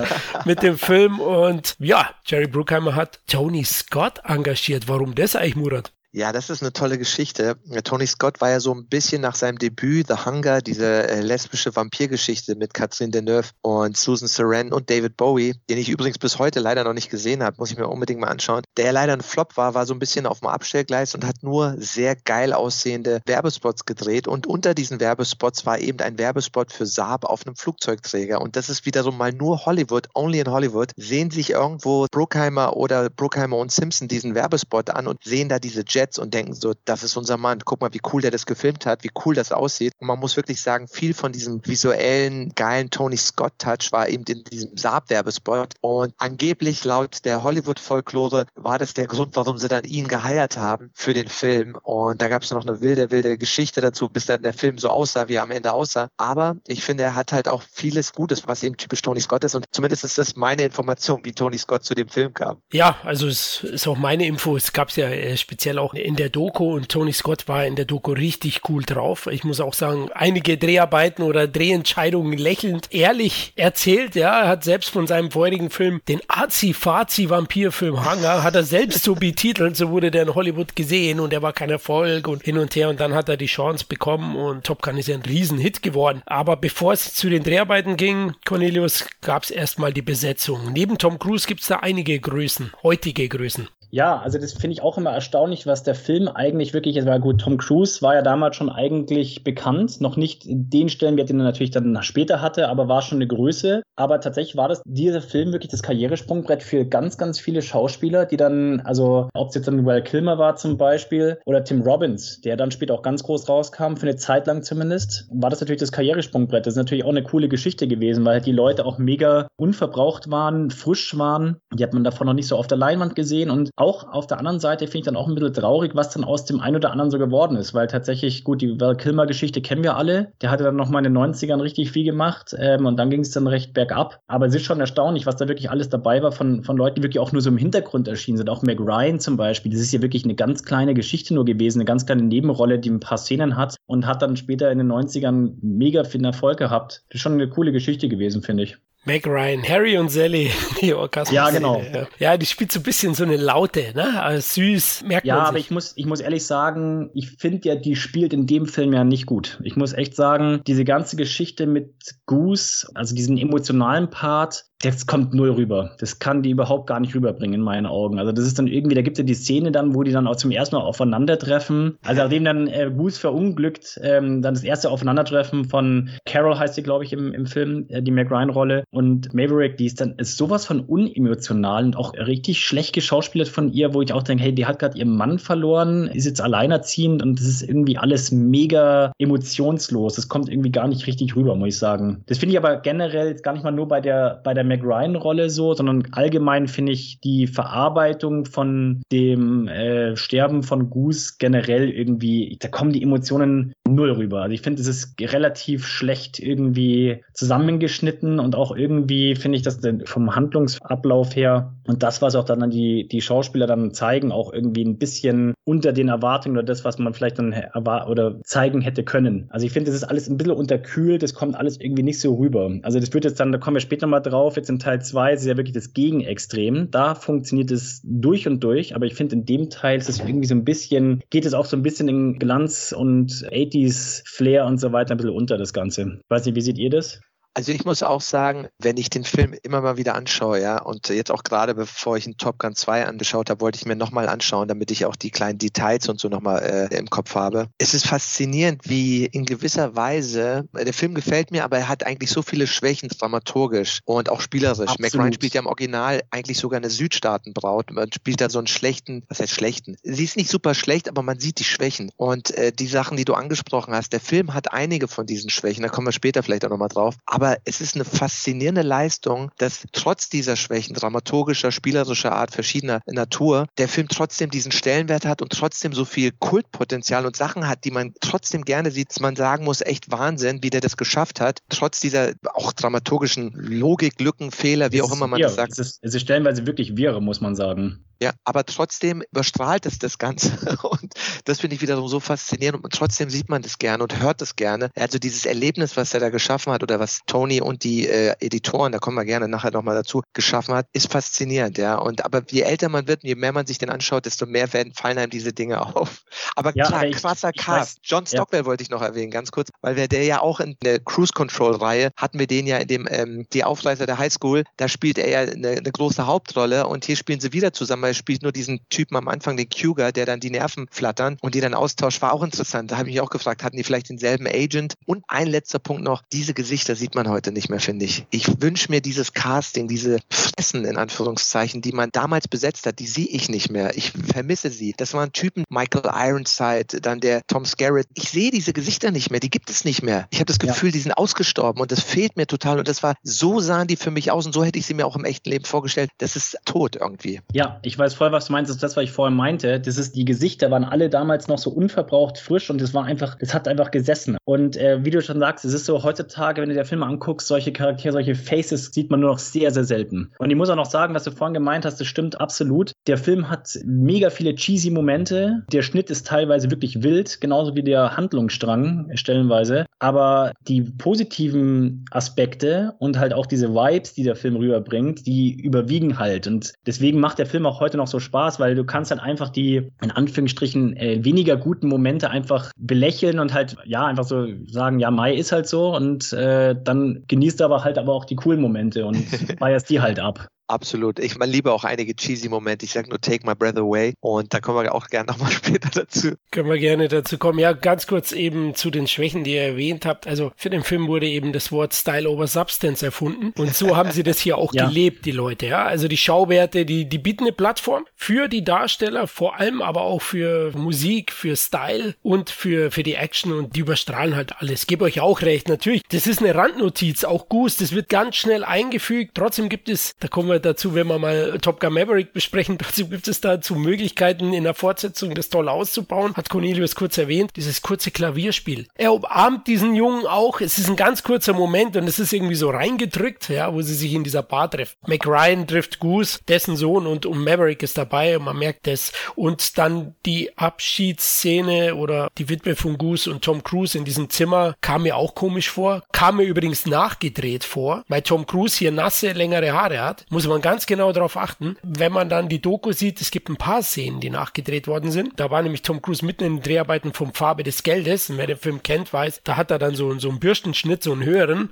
mit dem Film. Und ja, Jerry Bruckheimer hat Tony Scott engagiert. Warum das eigentlich, Murat? Ja, das ist eine tolle Geschichte. Tony Scott war ja so ein bisschen nach seinem Debüt The Hunger, diese äh, lesbische Vampirgeschichte mit Catherine Deneuve und Susan Sarandon und David Bowie, den ich übrigens bis heute leider noch nicht gesehen habe, muss ich mir unbedingt mal anschauen. Der leider ein Flop war, war so ein bisschen auf dem Abstellgleis und hat nur sehr geil aussehende Werbespots gedreht und unter diesen Werbespots war eben ein Werbespot für Saab auf einem Flugzeugträger und das ist wieder so mal nur Hollywood, only in Hollywood, sehen sich irgendwo Bruckheimer oder Bruckheimer und Simpson diesen Werbespot an und sehen da diese und denken so, das ist unser Mann, guck mal, wie cool der das gefilmt hat, wie cool das aussieht. Und man muss wirklich sagen, viel von diesem visuellen, geilen Tony Scott-Touch war eben in diesem Saab-Werbespot. Und angeblich laut der Hollywood-Folklore war das der Grund, warum sie dann ihn geheiert haben für den Film. Und da gab es noch eine wilde, wilde Geschichte dazu, bis dann der Film so aussah, wie er am Ende aussah. Aber ich finde, er hat halt auch vieles Gutes, was eben typisch Tony Scott ist. Und zumindest ist das meine Information, wie Tony Scott zu dem Film kam. Ja, also es ist auch meine Info. Es gab es ja äh, speziell auch in der Doku und Tony Scott war in der Doku richtig cool drauf. Ich muss auch sagen, einige Dreharbeiten oder Drehentscheidungen lächelnd ehrlich erzählt. Ja, er hat selbst von seinem vorherigen Film, den Azi-Fazi-Vampirfilm Hanger, hat er selbst so betitelt. So wurde der in Hollywood gesehen und er war kein Erfolg und hin und her. Und dann hat er die Chance bekommen und Top Gun ist ja ein Riesenhit geworden. Aber bevor es zu den Dreharbeiten ging, Cornelius, gab es erstmal die Besetzung. Neben Tom Cruise gibt es da einige Größen, heutige Größen. Ja, also das finde ich auch immer erstaunlich, was der Film eigentlich wirklich ist. Weil gut, Tom Cruise war ja damals schon eigentlich bekannt, noch nicht den Stellenwert, den er natürlich dann später hatte, aber war schon eine Größe. Aber tatsächlich war das dieser Film wirklich das Karrieresprungbrett für ganz, ganz viele Schauspieler, die dann, also ob es jetzt dann Will Kilmer war zum Beispiel oder Tim Robbins, der dann später auch ganz groß rauskam, für eine Zeit lang zumindest, war das natürlich das Karrieresprungbrett. Das ist natürlich auch eine coole Geschichte gewesen, weil halt die Leute auch mega unverbraucht waren, frisch waren. Die hat man davon noch nicht so auf der Leinwand gesehen und auch auf der anderen Seite finde ich dann auch ein bisschen traurig, was dann aus dem einen oder anderen so geworden ist, weil tatsächlich, gut, die Val Kilmer-Geschichte kennen wir alle. Der hatte dann nochmal in den 90ern richtig viel gemacht ähm, und dann ging es dann recht bergab. Aber es ist schon erstaunlich, was da wirklich alles dabei war von, von Leuten, die wirklich auch nur so im Hintergrund erschienen sind. Auch Meg Ryan zum Beispiel. Das ist ja wirklich eine ganz kleine Geschichte nur gewesen, eine ganz kleine Nebenrolle, die ein paar Szenen hat und hat dann später in den 90ern mega viel Erfolg gehabt. Das ist schon eine coole Geschichte gewesen, finde ich. Meg Ryan, Harry und Sally, die Orgasmus. Ja, genau. Ja, die spielt so ein bisschen so eine Laute, ne? Also süß, merkt ja, man. Ja, aber ich muss, ich muss ehrlich sagen, ich finde ja, die spielt in dem Film ja nicht gut. Ich muss echt sagen, diese ganze Geschichte mit Goose, also diesen emotionalen Part, das kommt null rüber. Das kann die überhaupt gar nicht rüberbringen in meinen Augen. Also das ist dann irgendwie, da gibt es ja die Szene dann, wo die dann auch zum ersten Mal aufeinandertreffen. Also nachdem dann äh, Goose verunglückt, ähm, dann das erste Aufeinandertreffen von Carol heißt sie, glaube ich, im, im Film, äh, die Mac Ryan-Rolle. Und Maverick, die ist dann ist sowas von unemotional und auch richtig schlecht geschauspielert von ihr, wo ich auch denke, hey, die hat gerade ihren Mann verloren, ist jetzt alleinerziehend und das ist irgendwie alles mega emotionslos. Das kommt irgendwie gar nicht richtig rüber, muss ich sagen. Das finde ich aber generell gar nicht mal nur bei der, bei der Mac Ryan-Rolle so, sondern allgemein finde ich die Verarbeitung von dem äh, Sterben von Goose generell irgendwie, da kommen die Emotionen null rüber. Also ich finde, es ist relativ schlecht irgendwie zusammengeschnitten und auch irgendwie finde ich das vom Handlungsablauf her und das, was auch dann die, die Schauspieler dann zeigen, auch irgendwie ein bisschen unter den Erwartungen oder das, was man vielleicht dann oder zeigen hätte können. Also ich finde, das ist alles ein bisschen unterkühlt, das kommt alles irgendwie nicht so rüber. Also das wird jetzt dann, da kommen wir später mal drauf, jetzt in Teil 2 ist ja wirklich das Gegenextrem. Da funktioniert es durch und durch, aber ich finde, in dem Teil ist es irgendwie so ein bisschen, geht es auch so ein bisschen in Glanz und 80s Flair und so weiter ein bisschen unter das Ganze. Weiß nicht, wie seht ihr das? Also ich muss auch sagen, wenn ich den Film immer mal wieder anschaue, ja, und jetzt auch gerade bevor ich einen Top Gun 2 angeschaut habe, wollte ich mir nochmal anschauen, damit ich auch die kleinen Details und so nochmal äh, im Kopf habe. Es ist faszinierend, wie in gewisser Weise, äh, der Film gefällt mir, aber er hat eigentlich so viele Schwächen dramaturgisch und auch spielerisch. Absolut. Mac Ryan spielt ja im Original eigentlich sogar eine Südstaatenbraut. Man spielt da so einen schlechten, was heißt schlechten? Sie ist nicht super schlecht, aber man sieht die Schwächen. Und äh, die Sachen, die du angesprochen hast, der Film hat einige von diesen Schwächen, da kommen wir später vielleicht auch nochmal drauf. Aber aber es ist eine faszinierende Leistung, dass trotz dieser Schwächen, dramaturgischer, spielerischer Art, verschiedener Natur, der Film trotzdem diesen Stellenwert hat und trotzdem so viel Kultpotenzial und Sachen hat, die man trotzdem gerne sieht, dass man sagen muss, echt Wahnsinn, wie der das geschafft hat, trotz dieser auch dramaturgischen Logik, Lücken, Fehler, wie auch immer man das sagt. Es ist, es ist stellenweise wirklich wirre, muss man sagen. Ja, aber trotzdem überstrahlt es das Ganze. Und das finde ich wiederum so faszinierend. Und trotzdem sieht man das gerne und hört es gerne. Also dieses Erlebnis, was er da geschaffen hat oder was Tony und die äh, Editoren, da kommen wir gerne nachher nochmal dazu, geschaffen hat, ist faszinierend, ja. Und aber je älter man wird und je mehr man sich den anschaut, desto mehr werden, fallen einem diese Dinge auf. Aber ja, klar, krasser Cast. John Stockwell ja. wollte ich noch erwähnen, ganz kurz, weil wir der ja auch in der Cruise Control Reihe hatten wir den ja in dem ähm, die Aufreißer der Highschool, da spielt er ja eine, eine große Hauptrolle und hier spielen sie wieder zusammen er spielt nur diesen Typen am Anfang, den Cougar, der dann die Nerven flattern und die dann austauscht, war auch interessant. Da habe ich mich auch gefragt, hatten die vielleicht denselben Agent? Und ein letzter Punkt noch, diese Gesichter sieht man heute nicht mehr, finde ich. Ich wünsche mir dieses Casting, diese Fressen in Anführungszeichen, die man damals besetzt hat, die sehe ich nicht mehr. Ich vermisse sie. Das waren Typen, Michael Ironside, dann der Tom Skerritt. Ich sehe diese Gesichter nicht mehr, die gibt es nicht mehr. Ich habe das Gefühl, ja. die sind ausgestorben und das fehlt mir total. Und das war, so sahen die für mich aus und so hätte ich sie mir auch im echten Leben vorgestellt. Das ist tot irgendwie. Ja, ich weiß voll, was du meinst. Das ist das, was ich vorhin meinte. Das ist, die Gesichter waren alle damals noch so unverbraucht frisch und es war einfach, es hat einfach gesessen. Und äh, wie du schon sagst, es ist so heutzutage, wenn du dir Filme anguckst, solche Charaktere, solche Faces sieht man nur noch sehr, sehr selten. Und ich muss auch noch sagen, was du vorhin gemeint hast, das stimmt absolut. Der Film hat mega viele cheesy Momente. Der Schnitt ist teilweise wirklich wild, genauso wie der Handlungsstrang stellenweise. Aber die positiven Aspekte und halt auch diese Vibes, die der Film rüberbringt, die überwiegen halt. Und deswegen macht der Film auch heute noch so Spaß, weil du kannst halt einfach die, in Anführungsstrichen, äh, weniger guten Momente einfach belächeln und halt, ja, einfach so sagen, ja, Mai ist halt so und äh, dann genießt aber halt aber auch die coolen Momente und feierst die halt ab. Absolut. Ich man liebe auch einige cheesy Momente. Ich sage nur Take My Breath Away und da kommen wir auch gerne nochmal später dazu. Können wir gerne dazu kommen. Ja, ganz kurz eben zu den Schwächen, die ihr erwähnt habt. Also für den Film wurde eben das Wort Style over Substance erfunden und so haben sie das hier auch ja. gelebt, die Leute. Ja, also die Schauwerte, die, die bieten eine Plattform für die Darsteller, vor allem aber auch für Musik, für Style und für, für die Action und die überstrahlen halt alles. Gebe euch auch recht. Natürlich, das ist eine Randnotiz, auch Goose, das wird ganz schnell eingefügt. Trotzdem gibt es, da kommen wir dazu, wenn wir mal Top Gun Maverick besprechen. Trotzdem gibt es dazu Möglichkeiten in der Fortsetzung, das toll auszubauen. Hat Cornelius kurz erwähnt, dieses kurze Klavierspiel. Er umarmt diesen Jungen auch. Es ist ein ganz kurzer Moment und es ist irgendwie so reingedrückt, ja, wo sie sich in dieser Bar treffen. Mac Ryan trifft Goose, dessen Sohn und, Maverick ist dabei und man merkt das. Und dann die Abschiedsszene oder die Witwe von Goose und Tom Cruise in diesem Zimmer kam mir auch komisch vor. Kam mir übrigens nachgedreht vor, weil Tom Cruise hier nasse, längere Haare hat. Muss man ganz genau darauf achten. Wenn man dann die Doku sieht, es gibt ein paar Szenen, die nachgedreht worden sind. Da war nämlich Tom Cruise mitten in den Dreharbeiten vom Farbe des Geldes. Und wer den Film kennt, weiß, da hat er dann so, so einen Bürstenschnitt, so einen höheren.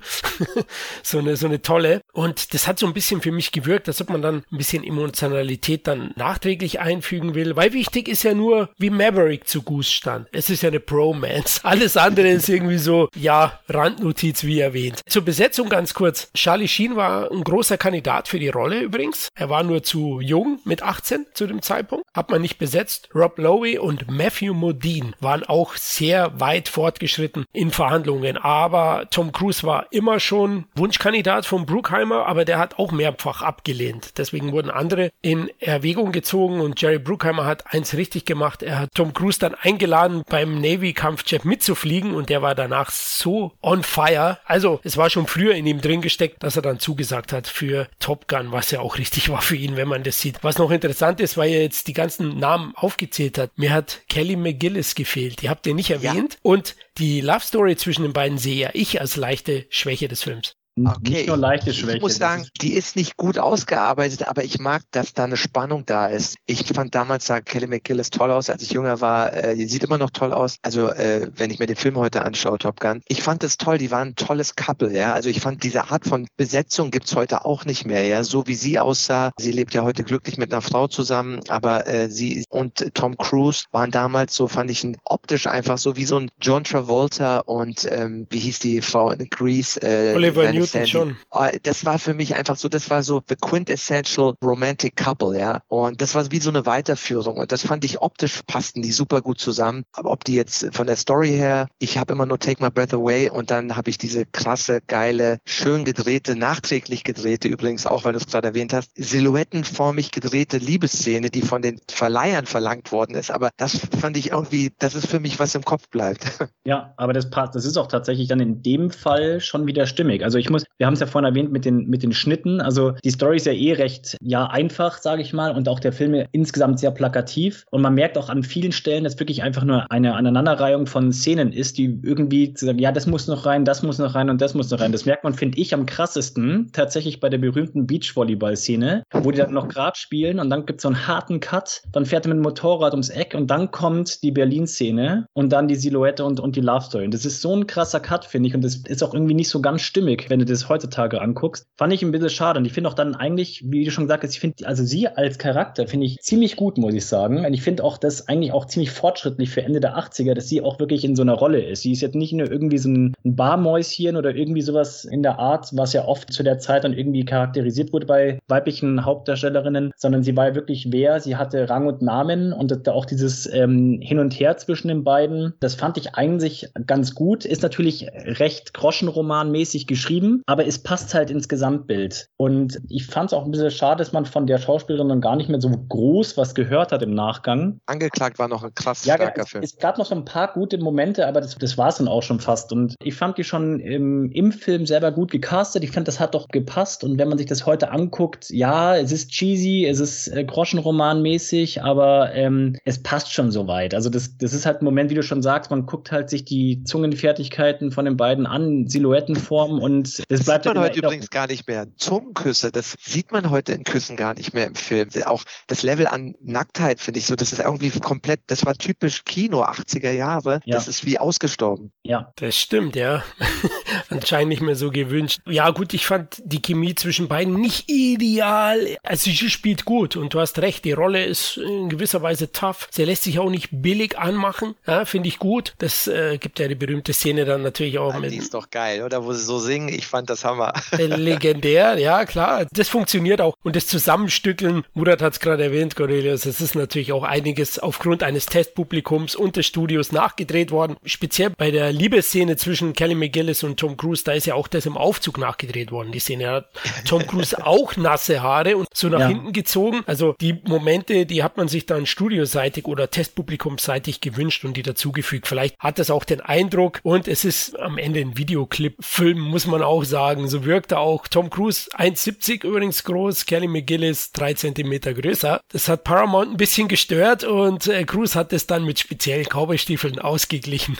so eine, so eine tolle. Und das hat so ein bisschen für mich gewirkt, als ob man dann ein bisschen Emotionalität dann nachträglich einfügen will. Weil wichtig ist ja nur, wie Maverick zu Goose stand. Es ist ja eine Bromance. Alles andere ist irgendwie so, ja, Randnotiz, wie erwähnt. Zur Besetzung ganz kurz. Charlie Sheen war ein großer Kandidat für die Rolle. Rolle übrigens. Er war nur zu jung mit 18 zu dem Zeitpunkt. Hat man nicht besetzt. Rob Lowe und Matthew Modine waren auch sehr weit fortgeschritten in Verhandlungen. Aber Tom Cruise war immer schon Wunschkandidat von Bruckheimer, aber der hat auch mehrfach abgelehnt. Deswegen wurden andere in Erwägung gezogen und Jerry Bruckheimer hat eins richtig gemacht. Er hat Tom Cruise dann eingeladen, beim Navy-Kampfjet mitzufliegen und der war danach so on fire. Also es war schon früher in ihm drin gesteckt, dass er dann zugesagt hat für Top Gun, was ja auch richtig war für ihn, wenn man das sieht. Was noch interessant ist, weil er jetzt die ganzen Namen aufgezählt hat. Mir hat Kelly McGillis gefehlt. Die habt ihr nicht erwähnt. Ja. Und die Love Story zwischen den beiden sehe ja ich als leichte Schwäche des Films. Okay. Nicht nur leichte Schwäche. Ich muss sagen, die ist nicht gut ausgearbeitet, aber ich mag, dass da eine Spannung da ist. Ich fand damals sah Kelly McGillis toll aus, als ich jünger war. Äh, die sieht immer noch toll aus. Also äh, wenn ich mir den Film heute anschaue, Top Gun, ich fand es toll. Die waren ein tolles Couple. Ja, also ich fand diese Art von Besetzung gibt's heute auch nicht mehr. Ja, so wie sie aussah. Sie lebt ja heute glücklich mit einer Frau zusammen, aber äh, sie und Tom Cruise waren damals so, fand ich optisch einfach so wie so ein John Travolta und ähm, wie hieß die Frau in Grease? Äh, Oliver Newton Sandy. schon. Ah, das war für mich einfach so, das war so the quintessential romantic couple, ja. Und das war wie so eine Weiterführung. Und das fand ich optisch passten die super gut zusammen. Aber ob die jetzt von der Story her, ich habe immer nur Take My Breath Away und dann habe ich diese krasse, geile, schön gedrehte, nachträglich gedrehte, übrigens auch, weil du es gerade erwähnt hast, silhouettenformig gedrehte Liebesszene, die von den Verleihern verlangt worden ist. Aber das fand ich irgendwie, das ist für mich was im Kopf bleibt. Ja, aber das passt, das ist auch tatsächlich dann in dem Fall schon wieder stimmig. Also ich muss, wir haben es ja vorhin erwähnt mit den, mit den Schnitten. Also die Story ist ja eh recht, ja, einfach, sage ich mal, und auch der Film insgesamt sehr plakativ. Und man merkt auch an vielen Stellen, dass wirklich einfach nur eine Aneinanderreihung von Szenen ist, die irgendwie sagen, ja, das muss noch rein, das muss noch rein und das muss noch rein. Das merkt man, finde ich, am krassesten tatsächlich bei der berühmten Beachvolleyball-Szene, wo die dann noch Grad spielen und dann gibt es so einen harten Cut, dann fährt er mit dem Motorrad ums Eck und dann kommt die Berlin-Szene und dann die Silhouette und, und die Love Story. Und das ist so ein krasser Cut, finde ich. Und das ist auch irgendwie nicht so ganz stimmig, wenn du das heutzutage anguckst, fand ich ein bisschen schade. Und ich finde auch dann eigentlich, wie du schon sagst, ich finde, also sie als Charakter finde ich ziemlich gut, muss ich sagen. Und ich finde auch das eigentlich auch ziemlich fortschrittlich für Ende der 80er, dass sie auch wirklich in so einer Rolle ist. Sie ist jetzt nicht nur irgendwie so ein Barmäuschen oder irgendwie sowas in der Art, was ja oft zu der Zeit dann irgendwie charakterisiert wurde bei weiblichen Hauptdarstellerinnen, sondern sie war ja wirklich wer, sie hatte Rang und Namen und da auch dieses ähm, Hin und Her zwischen den beiden, das fand ich eigentlich ganz gut. Ist natürlich recht Groschenromanmäßig geschrieben, aber es passt halt ins Gesamtbild. Und ich fand es auch ein bisschen schade, dass man von der Schauspielerin dann gar nicht mehr so groß was gehört hat im Nachgang. Angeklagt war noch ein krass ja, starker es, Film. Es gab noch so ein paar gute Momente, aber das, das war es dann auch schon fast. Und ich fand die schon im, im Film selber gut gecastet. Ich fand, das hat doch gepasst. Und wenn man sich das heute anguckt, ja, es ist cheesy, es ist äh, Groschenroman-mäßig, aber ähm, es passt schon so weit. Also das, das ist halt ein Moment, wie du schon sagst, man guckt halt sich die Zungenfertigkeiten von den beiden an, Silhouettenformen und das bleibt sieht man heute übrigens gar nicht mehr. Zungenküsse, das sieht man heute in Küssen gar nicht mehr im Film. Auch das Level an Nacktheit finde ich so, das ist irgendwie komplett, das war typisch Kino 80er Jahre. Ja. Das ist wie ausgestorben. Ja. Das stimmt, ja. Anscheinend nicht mehr so gewünscht. Ja, gut, ich fand die Chemie zwischen beiden nicht ideal. Also sie spielt gut und du hast recht, die Rolle ist in gewisser Weise tough. Sie lässt sich auch nicht billig anmachen. Ja, finde ich gut. Das äh, gibt ja die berühmte Szene dann natürlich auch ja, mit. Die ist doch geil, oder? Wo sie so singen. Ich fand das Hammer. Legendär, ja, klar. Das funktioniert auch. Und das Zusammenstückeln, Murat hat es gerade erwähnt, Cornelius, es ist natürlich auch einiges aufgrund eines Testpublikums und des Studios nachgedreht worden. Speziell bei der Liebesszene zwischen Kelly McGillis und Tom Cruise, da ist ja auch das im Aufzug nachgedreht worden, die Szene. hat Tom Cruise auch nasse Haare und so nach ja. hinten gezogen. Also die Momente, die hat man sich dann studioseitig oder Testpublikumseitig gewünscht und die dazugefügt. Vielleicht hat das auch den Eindruck und es ist am Ende ein Videoclip-Film, muss man auch sagen. So wirkt er auch. Tom Cruise 1,70 übrigens groß, Kelly McGillis 3 Zentimeter größer. Das hat Paramount ein bisschen gestört und äh, Cruise hat es dann mit speziellen Cowboystiefeln ausgeglichen.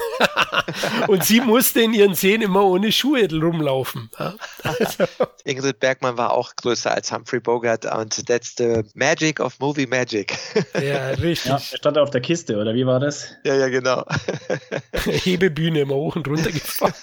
und sie musste in ihren Szenen immer ohne Schuhe rumlaufen. Also. Ingrid Bergmann war auch größer als Humphrey Bogart und that's the magic of movie magic. ja, richtig. Ja, er stand auf der Kiste, oder wie war das? Ja, ja, genau. Hebebühne immer hoch und runter gefahren.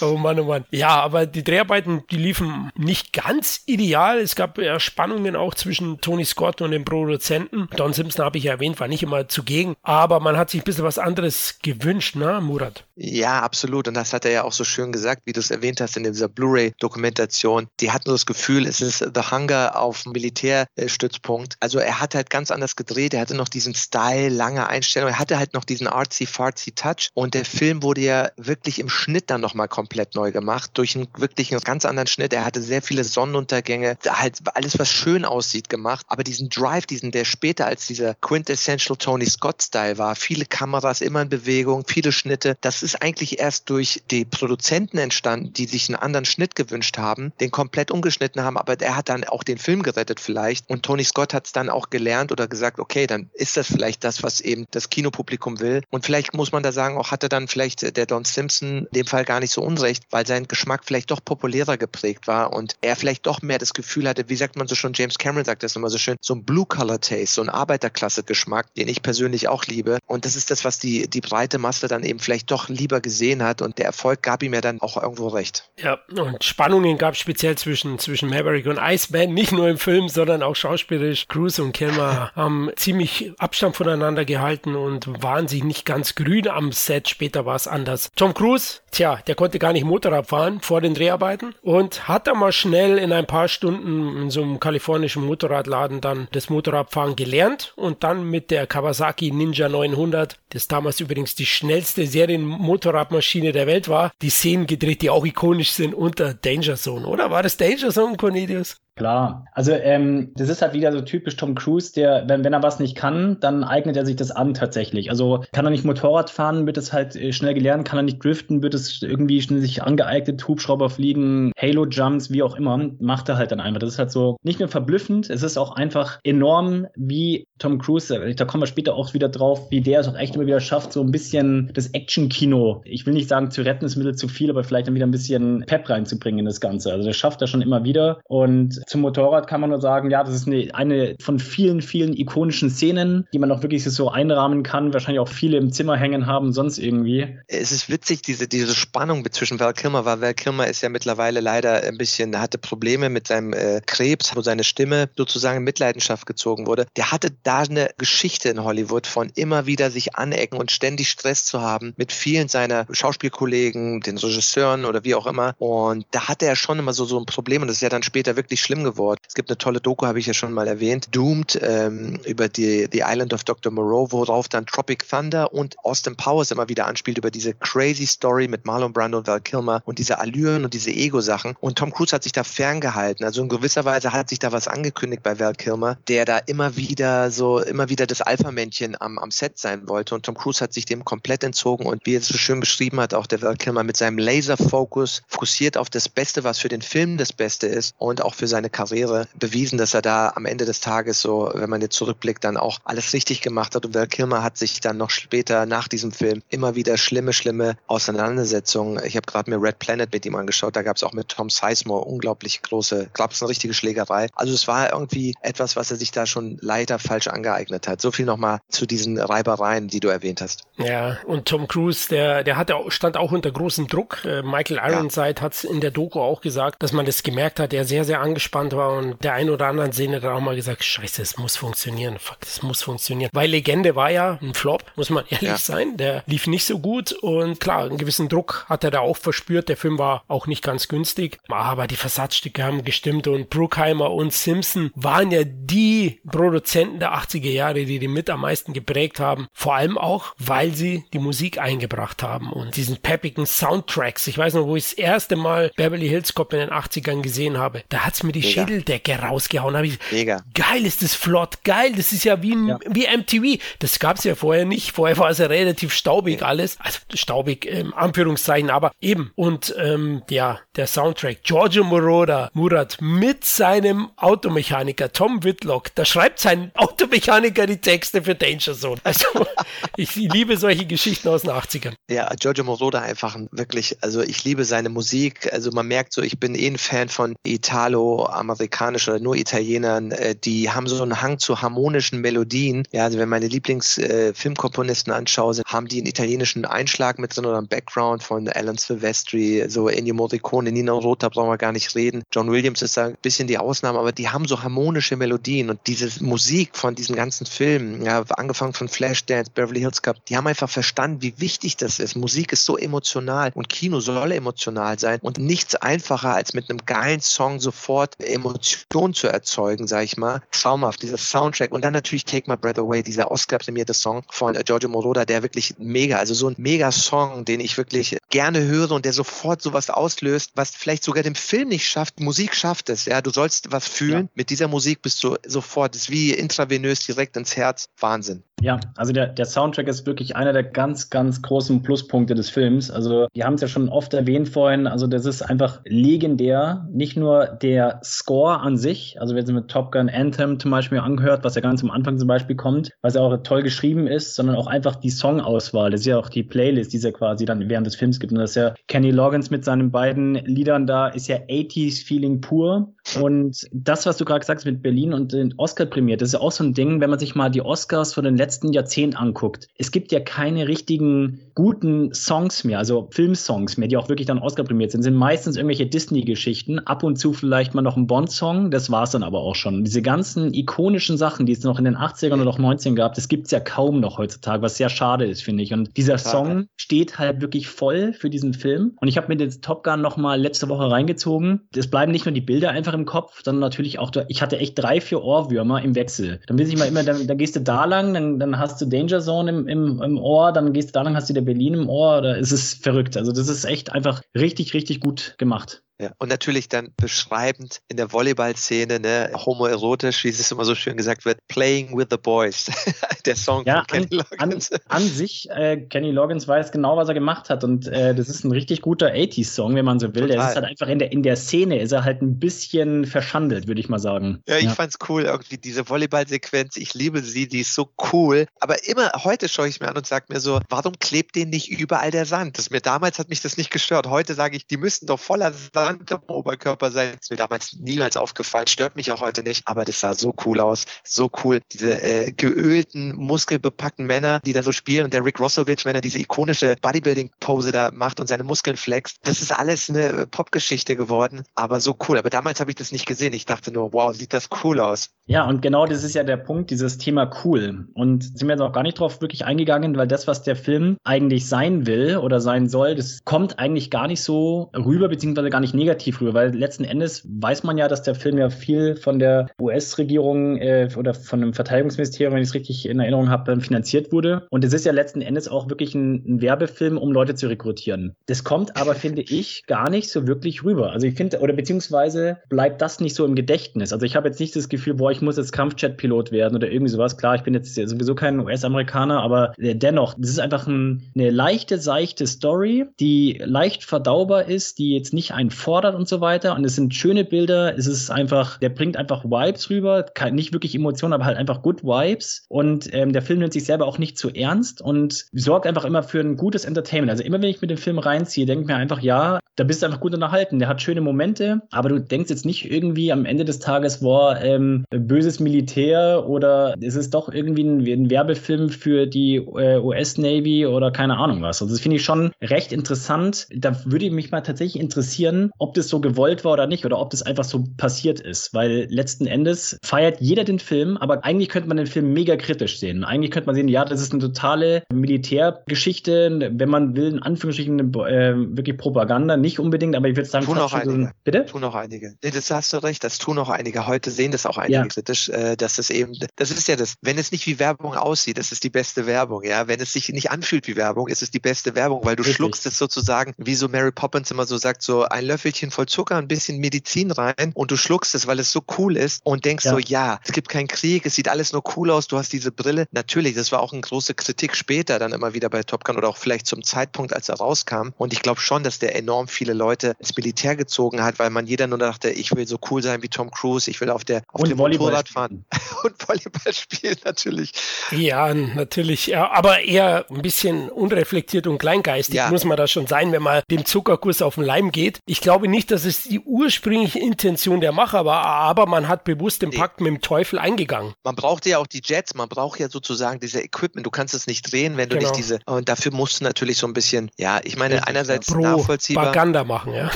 oh Mann. Mann, oh Mann. Ja, aber die Dreharbeiten, die liefen nicht ganz ideal. Es gab ja Spannungen auch zwischen Tony Scott und dem Produzenten. Don Simpson habe ich ja erwähnt, war nicht immer zugegen. Aber man hat sich ein bisschen was anderes gewünscht, ne, Murat? Ja, absolut. Und das hat er ja auch so schön gesagt, wie du es erwähnt hast in dieser Blu-ray-Dokumentation. Die hatten das Gefühl, es ist The Hunger auf Militärstützpunkt. Also er hat halt ganz anders gedreht. Er hatte noch diesen Style, lange Einstellungen. Er hatte halt noch diesen artsy-fartsy Touch. Und der Film wurde ja wirklich im Schnitt dann nochmal komplett neu gemacht. Durch einen wirklich einen ganz anderen Schnitt. Er hatte sehr viele Sonnenuntergänge. Halt alles, was schön aussieht, gemacht. Aber diesen Drive, diesen, der später als dieser quintessential Tony Scott-Style war, viele Kameras immer in Bewegung, viele Schnitte. Das ist eigentlich erst durch die Produzenten entstanden, die sich einen anderen Schnitt gewünscht haben, den komplett umgeschnitten haben, aber der hat dann auch den Film gerettet vielleicht. Und Tony Scott hat es dann auch gelernt oder gesagt, okay, dann ist das vielleicht das, was eben das Kinopublikum will. Und vielleicht muss man da sagen, auch hatte dann vielleicht der Don Simpson in dem Fall gar nicht so unrecht, weil sein Geschmack vielleicht doch populärer geprägt war und er vielleicht doch mehr das Gefühl hatte, wie sagt man so schon, James Cameron sagt das immer so schön, so ein Blue-Color-Taste, so ein Arbeiterklasse-Geschmack, den ich persönlich auch liebe. Und das ist das, was die, die breite Masse dann eben vielleicht doch lieber gesehen hat und der Erfolg gab ihm ja dann auch irgendwo recht. Ja, und Spannungen gab es speziell zwischen, zwischen Maverick und Iceman, nicht nur im Film, sondern auch schauspielerisch. Cruz und Kilmer haben ziemlich Abstand voneinander gehalten und waren sich nicht ganz grün am Set. Später war es anders. Tom Cruise, tja, der konnte gar nicht Motorrad fahren vor den Dreharbeiten und hat dann mal schnell in ein paar Stunden in so einem kalifornischen Motorradladen dann das Motorradfahren gelernt und dann mit der Kawasaki Ninja 900, das damals übrigens die schnellste Serien Motorradmaschine der Welt war, die Szenen gedreht, die auch ikonisch sind unter Danger Zone, oder? War das Danger Zone, Cornelius? Klar. Also ähm, das ist halt wieder so typisch Tom Cruise, der, wenn, wenn er was nicht kann, dann eignet er sich das an tatsächlich. Also kann er nicht Motorrad fahren, wird es halt äh, schnell gelernt, kann er nicht driften, wird es irgendwie schnell sich angeeignet, Hubschrauber fliegen, Halo-Jumps, wie auch immer, macht er halt dann einfach. Das ist halt so nicht nur verblüffend, es ist auch einfach enorm, wie Tom Cruise, äh, da kommen wir später auch wieder drauf, wie der es auch echt immer wieder schafft, so ein bisschen das Action-Kino, ich will nicht sagen zu retten, ist Mittel zu viel, aber vielleicht dann wieder ein bisschen Pep reinzubringen in das Ganze. Also das schafft er schon immer wieder und zum Motorrad kann man nur sagen, ja, das ist eine, eine von vielen, vielen ikonischen Szenen, die man auch wirklich so einrahmen kann. Wahrscheinlich auch viele im Zimmer hängen haben, sonst irgendwie. Es ist witzig, diese, diese Spannung zwischen Val Kilmer, weil Val Kilmer ist ja mittlerweile leider ein bisschen, hatte Probleme mit seinem äh, Krebs, wo seine Stimme sozusagen in Mitleidenschaft gezogen wurde. Der hatte da eine Geschichte in Hollywood von immer wieder sich anecken und ständig Stress zu haben mit vielen seiner Schauspielkollegen, den Regisseuren oder wie auch immer. Und da hatte er schon immer so, so ein Problem und das ist ja dann später wirklich schlimm geworden. Es gibt eine tolle Doku, habe ich ja schon mal erwähnt, Doomed ähm, über die The Island of Dr. Moreau, worauf dann Tropic Thunder und Austin Powers immer wieder anspielt über diese crazy Story mit Marlon Brando und Val Kilmer und diese Allüren und diese Ego-Sachen. Und Tom Cruise hat sich da ferngehalten. Also in gewisser Weise hat sich da was angekündigt bei Val Kilmer, der da immer wieder so, immer wieder das Alpha-Männchen am, am Set sein wollte. Und Tom Cruise hat sich dem komplett entzogen und wie er es so schön beschrieben hat, auch der Val Kilmer mit seinem Laser-Focus fokussiert auf das Beste, was für den Film das Beste ist und auch für seine Karriere bewiesen, dass er da am Ende des Tages so, wenn man jetzt zurückblickt, dann auch alles richtig gemacht hat. Und Val Kilmer hat sich dann noch später nach diesem Film immer wieder schlimme, schlimme Auseinandersetzungen. Ich habe gerade mir Red Planet mit ihm angeschaut. Da gab es auch mit Tom Sizemore unglaublich große, gab es eine richtige Schlägerei. Also es war irgendwie etwas, was er sich da schon leider falsch angeeignet hat. So viel nochmal zu diesen Reibereien, die du erwähnt hast. Ja, und Tom Cruise, der, der hatte, stand auch unter großem Druck. Äh, Michael Ironside ja. hat es in der Doku auch gesagt, dass man das gemerkt hat, der sehr, sehr angespannt war und der ein oder anderen Szene dann auch mal gesagt, scheiße, es muss funktionieren, fuck, es muss funktionieren. Weil Legende war ja ein Flop, muss man ehrlich ja. sein, der lief nicht so gut und klar, einen gewissen Druck hat er da auch verspürt, der Film war auch nicht ganz günstig, aber die Versatzstücke haben gestimmt und Bruckheimer und Simpson waren ja die Produzenten der 80er Jahre, die die mit am meisten geprägt haben, vor allem auch, weil sie die Musik eingebracht haben und diesen peppigen Soundtracks. Ich weiß noch, wo ich das erste Mal Beverly Hills Cop in den 80ern gesehen habe, da hat's mir die Mega. Schädeldecke rausgehauen. Habe ich, Mega. geil ist das flott, geil, das ist ja wie, ja. wie MTV. Das gab's ja vorher nicht. Vorher war es ja relativ staubig ja. alles. Also staubig, ähm, Anführungszeichen, aber eben. Und ähm, ja, der Soundtrack, Giorgio Moroder, Murat mit seinem Automechaniker Tom Whitlock, da schreibt sein Auto Automechaniker die Texte für Danger Zone. Also ich liebe solche Geschichten aus den 80ern. Ja, Giorgio Moroder einfach wirklich, also ich liebe seine Musik. Also man merkt so, ich bin eh ein Fan von Italo-amerikanisch oder nur Italienern, äh, die haben so einen Hang zu harmonischen Melodien. Ja, also wenn meine Lieblingsfilmkomponisten äh, anschaue, haben die einen italienischen Einschlag mit drin oder einen Background von Alan Silvestri, so Ennio Morricone, Nino Rota brauchen wir gar nicht reden. John Williams ist da ein bisschen die Ausnahme, aber die haben so harmonische Melodien und diese Musik von diesen ganzen Filmen, ja, angefangen von Flashdance, Beverly Hills Cup, die haben einfach verstanden, wie wichtig das ist. Musik ist so emotional und Kino soll emotional sein und nichts einfacher als mit einem geilen Song sofort Emotionen zu erzeugen, sag ich mal. Traumhaft, dieser Soundtrack und dann natürlich Take My Breath Away, dieser Oscar-prämierte Song von äh, Giorgio Moroder, der wirklich mega, also so ein mega Song, den ich wirklich gerne höre und der sofort sowas auslöst, was vielleicht sogar dem Film nicht schafft. Musik schafft es, ja. Du sollst was fühlen. Ja. Mit dieser Musik bist du sofort, das ist wie intravenös direkt ins Herz. Wahnsinn. Ja, also der, der Soundtrack ist wirklich einer der ganz, ganz großen Pluspunkte des Films. Also, wir haben es ja schon oft erwähnt vorhin. Also, das ist einfach legendär. Nicht nur der Score an sich, also, wenn Sie mit Top Gun Anthem zum Beispiel angehört, was ja ganz am Anfang zum Beispiel kommt, was ja auch toll geschrieben ist, sondern auch einfach die Songauswahl. Das ist ja auch die Playlist, die es ja quasi dann während des Films gibt. Und das ist ja Kenny Loggins mit seinen beiden Liedern da, ist ja 80s Feeling pur. Und das, was du gerade sagst mit Berlin und den Oscar prämiert, das ist ja auch so ein Ding, wenn man sich mal die Oscars von den letzten letzten Jahrzehnt anguckt, es gibt ja keine richtigen guten Songs mehr, also Filmsongs mehr, die auch wirklich dann Oscar-prämiert sind, sind meistens irgendwelche Disney-Geschichten, ab und zu vielleicht mal noch ein Bond-Song, das war es dann aber auch schon. Diese ganzen ikonischen Sachen, die es noch in den 80ern oder auch 90ern gab, das gibt es ja kaum noch heutzutage, was sehr schade ist, finde ich. Und dieser Song steht halt wirklich voll für diesen Film. Und ich habe mir den Top Gun noch mal letzte Woche reingezogen. Es bleiben nicht nur die Bilder einfach im Kopf, sondern natürlich auch, ich hatte echt drei, vier Ohrwürmer im Wechsel. Dann will ich mal immer, dann, dann gehst du da lang, dann dann hast du Danger Zone im, im, im Ohr, dann gehst du da lang, hast du der Berlin im Ohr, da ist es verrückt. Also das ist echt einfach richtig, richtig gut gemacht. Ja, und natürlich dann beschreibend in der Volleyball-Szene, ne, homoerotisch, wie es immer so schön gesagt wird, Playing with the Boys, der Song ja, von Kenny Loggins. An, an sich, äh, Kenny Loggins weiß genau, was er gemacht hat und äh, das ist ein richtig guter 80s-Song, wenn man so will. Total. Der ist halt einfach in der, in der Szene, ist er halt ein bisschen verschandelt, würde ich mal sagen. Ja, ich ja. fand's cool, irgendwie diese Volleyball-Sequenz, ich liebe sie, die ist so cool, aber immer, heute schaue ich mir an und sage mir so, warum klebt denen nicht überall der Sand? Das mir damals hat mich das nicht gestört. Heute sage ich, die müssten doch voller Sand Am Oberkörper sein. Ist mir damals niemals aufgefallen, stört mich auch heute nicht, aber das sah so cool aus. So cool. Diese äh, geölten, muskelbepackten Männer, die da so spielen und der Rick Rossovich, wenn er diese ikonische Bodybuilding-Pose da macht und seine Muskeln flext. Das ist alles eine Popgeschichte geworden, aber so cool. Aber damals habe ich das nicht gesehen. Ich dachte nur, wow, sieht das cool aus. Ja, und genau das ist ja der Punkt, dieses Thema cool. Und sind wir jetzt auch gar nicht drauf wirklich eingegangen, weil das, was der Film eigentlich sein will oder sein soll, das kommt eigentlich gar nicht so rüber, beziehungsweise gar nicht negativ früher, weil letzten Endes weiß man ja, dass der Film ja viel von der US-Regierung äh, oder von dem Verteidigungsministerium, wenn ich es richtig in Erinnerung habe, finanziert wurde. Und es ist ja letzten Endes auch wirklich ein, ein, Werbefilm, um Leute zu rekrutieren. Das kommt aber, finde ich, gar nicht so wirklich rüber. Also ich finde, oder beziehungsweise bleibt das nicht so im Gedächtnis. Also ich habe jetzt nicht das Gefühl, boah, ich muss jetzt Kampfjet-Pilot werden oder irgendwie sowas. Klar, ich bin jetzt sowieso kein US-Amerikaner, aber äh, dennoch, das ist einfach ein, eine leichte, seichte Story, die leicht verdaubar ist, die jetzt nicht einen fordert und so weiter. Und es sind schöne Bilder. Es ist einfach, der bringt einfach Vibes rüber. nicht wirklich Emotionen, aber halt einfach Good Vibes. Und ähm, der Film nimmt sich selber auch nicht zu ernst und sorgt einfach immer für ein gutes Entertainment. Also immer wenn ich mit dem Film reinziehe, denke ich mir einfach, ja, da bist du einfach gut unterhalten. Der hat schöne Momente, aber du denkst jetzt nicht irgendwie am Ende des Tages, boah, ähm, böses Militär oder es ist doch irgendwie ein, ein Werbefilm für die äh, US-Navy oder keine Ahnung was. Also das finde ich schon recht interessant. Da würde mich mal tatsächlich interessieren, ob das so gewollt war oder nicht oder ob das einfach so passiert ist, weil letzten Endes feiert jeder den Film, aber eigentlich könnte man den Film mega kritisch sehen. Eigentlich könnte man sehen, ja, das ist eine totale Militärgeschichte, wenn man will, in Anführungsstrichen äh, wirklich Propaganda, nicht unbedingt, aber ich würde sagen, tun auch einige. So, bitte? Tun auch einige. Nee, das hast du recht, das tun auch einige. Heute sehen das auch einige ja. kritisch, äh, dass es eben, das ist ja das, wenn es nicht wie Werbung aussieht, das ist die beste Werbung, ja. Wenn es sich nicht anfühlt wie Werbung, ist es die beste Werbung, weil du Richtig. schluckst es sozusagen, wie so Mary Poppins immer so sagt, so ein Löffel Löffelchen voll Zucker, ein bisschen Medizin rein und du schluckst es, weil es so cool ist und denkst ja. so, ja, es gibt keinen Krieg, es sieht alles nur cool aus, du hast diese Brille. Natürlich, das war auch eine große Kritik später dann immer wieder bei Top Gun oder auch vielleicht zum Zeitpunkt, als er rauskam. Und ich glaube schon, dass der enorm viele Leute ins Militär gezogen hat, weil man jeder nur dachte, ich will so cool sein wie Tom Cruise, ich will auf der auf dem Motorrad fahren und Volleyball spielen natürlich. Ja, natürlich. Ja, aber eher ein bisschen unreflektiert und kleingeistig ja. muss man da schon sein, wenn man dem Zuckerkurs auf den Leim geht. Ich glaube nicht, dass es die ursprüngliche Intention der Macher war, aber man hat bewusst den nee. Pakt mit dem Teufel eingegangen. Man braucht ja auch die Jets, man braucht ja sozusagen diese Equipment. Du kannst es nicht drehen, wenn du genau. nicht diese. Und dafür musst du natürlich so ein bisschen, ja, ich meine, einerseits Pro nachvollziehbar. Propaganda machen, ja,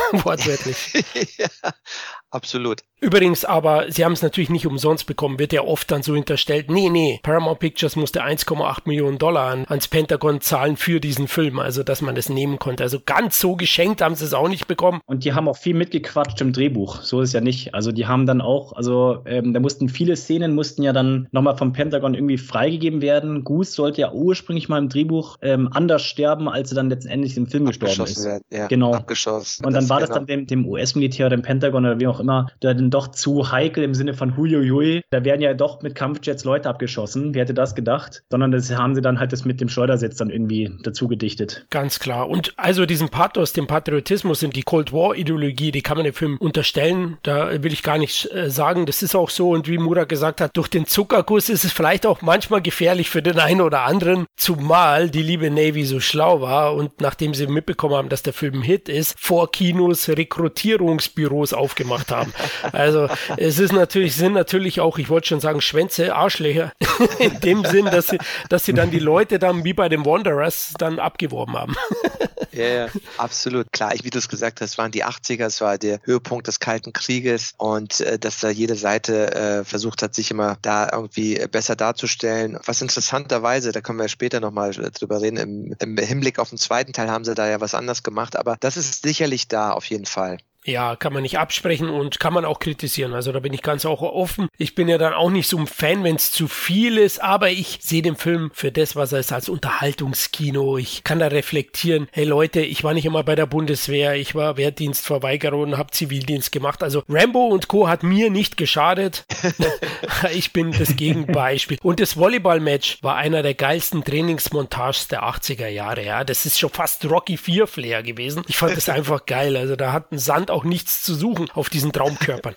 wortwörtlich. ja, absolut. Übrigens aber, sie haben es natürlich nicht umsonst bekommen, wird ja oft dann so hinterstellt, nee, nee, Paramount Pictures musste 1,8 Millionen Dollar an, ans Pentagon zahlen für diesen Film, also dass man das nehmen konnte. Also ganz so geschenkt haben sie es auch nicht bekommen. Und die haben auch viel mitgequatscht im Drehbuch, so ist es ja nicht. Also die haben dann auch, also ähm, da mussten viele Szenen, mussten ja dann nochmal vom Pentagon irgendwie freigegeben werden. Goose sollte ja ursprünglich mal im Drehbuch ähm, anders sterben, als er dann letztendlich im Film gestorben ist. Werden, ja, genau. Abgeschossen. Und dann das war genau. das dann dem, dem US-Militär oder dem Pentagon oder wie auch immer, dann doch zu heikel im Sinne von huiuiui. Da werden ja doch mit Kampfjets Leute abgeschossen. Wer hätte das gedacht? Sondern das haben sie dann halt das mit dem Schleudersitz dann irgendwie dazu gedichtet. Ganz klar. Und also diesen Pathos, den Patriotismus und die Cold War Ideologie, die kann man dem Film unterstellen. Da will ich gar nicht äh, sagen, das ist auch so. Und wie Murat gesagt hat, durch den Zuckerguss ist es vielleicht auch manchmal gefährlich für den einen oder anderen, zumal die liebe Navy so schlau war und nachdem sie mitbekommen haben, dass der Film ein Hit ist, vor Kinos Rekrutierungsbüros aufgemacht haben. Also es ist natürlich, sind natürlich auch, ich wollte schon sagen, Schwänze, Arschlöcher. In dem Sinn, dass sie, dass sie dann die Leute dann wie bei den Wanderers dann abgeworben haben. Ja, ja, absolut. Klar, wie du es gesagt hast, waren die 80er, es war der Höhepunkt des Kalten Krieges und äh, dass da jede Seite äh, versucht hat, sich immer da irgendwie besser darzustellen. Was interessanterweise, da können wir später nochmal drüber reden, im, im Hinblick auf den zweiten Teil haben sie da ja was anders gemacht, aber das ist sicherlich da auf jeden Fall. Ja, kann man nicht absprechen und kann man auch kritisieren. Also da bin ich ganz auch offen. Ich bin ja dann auch nicht so ein Fan, wenn es zu viel ist, aber ich sehe den Film für das, was er ist, als Unterhaltungskino. Ich kann da reflektieren. Hey Leute, ich war nicht immer bei der Bundeswehr, ich war Wehrdienstverweigerer und habe Zivildienst gemacht. Also Rambo und Co. hat mir nicht geschadet. ich bin das Gegenbeispiel. Und das Volleyball-Match war einer der geilsten Trainingsmontages der 80er Jahre. Ja, das ist schon fast Rocky 4 Flair gewesen. Ich fand das einfach geil. Also da hat ein Sand auch nichts zu suchen auf diesen Traumkörpern.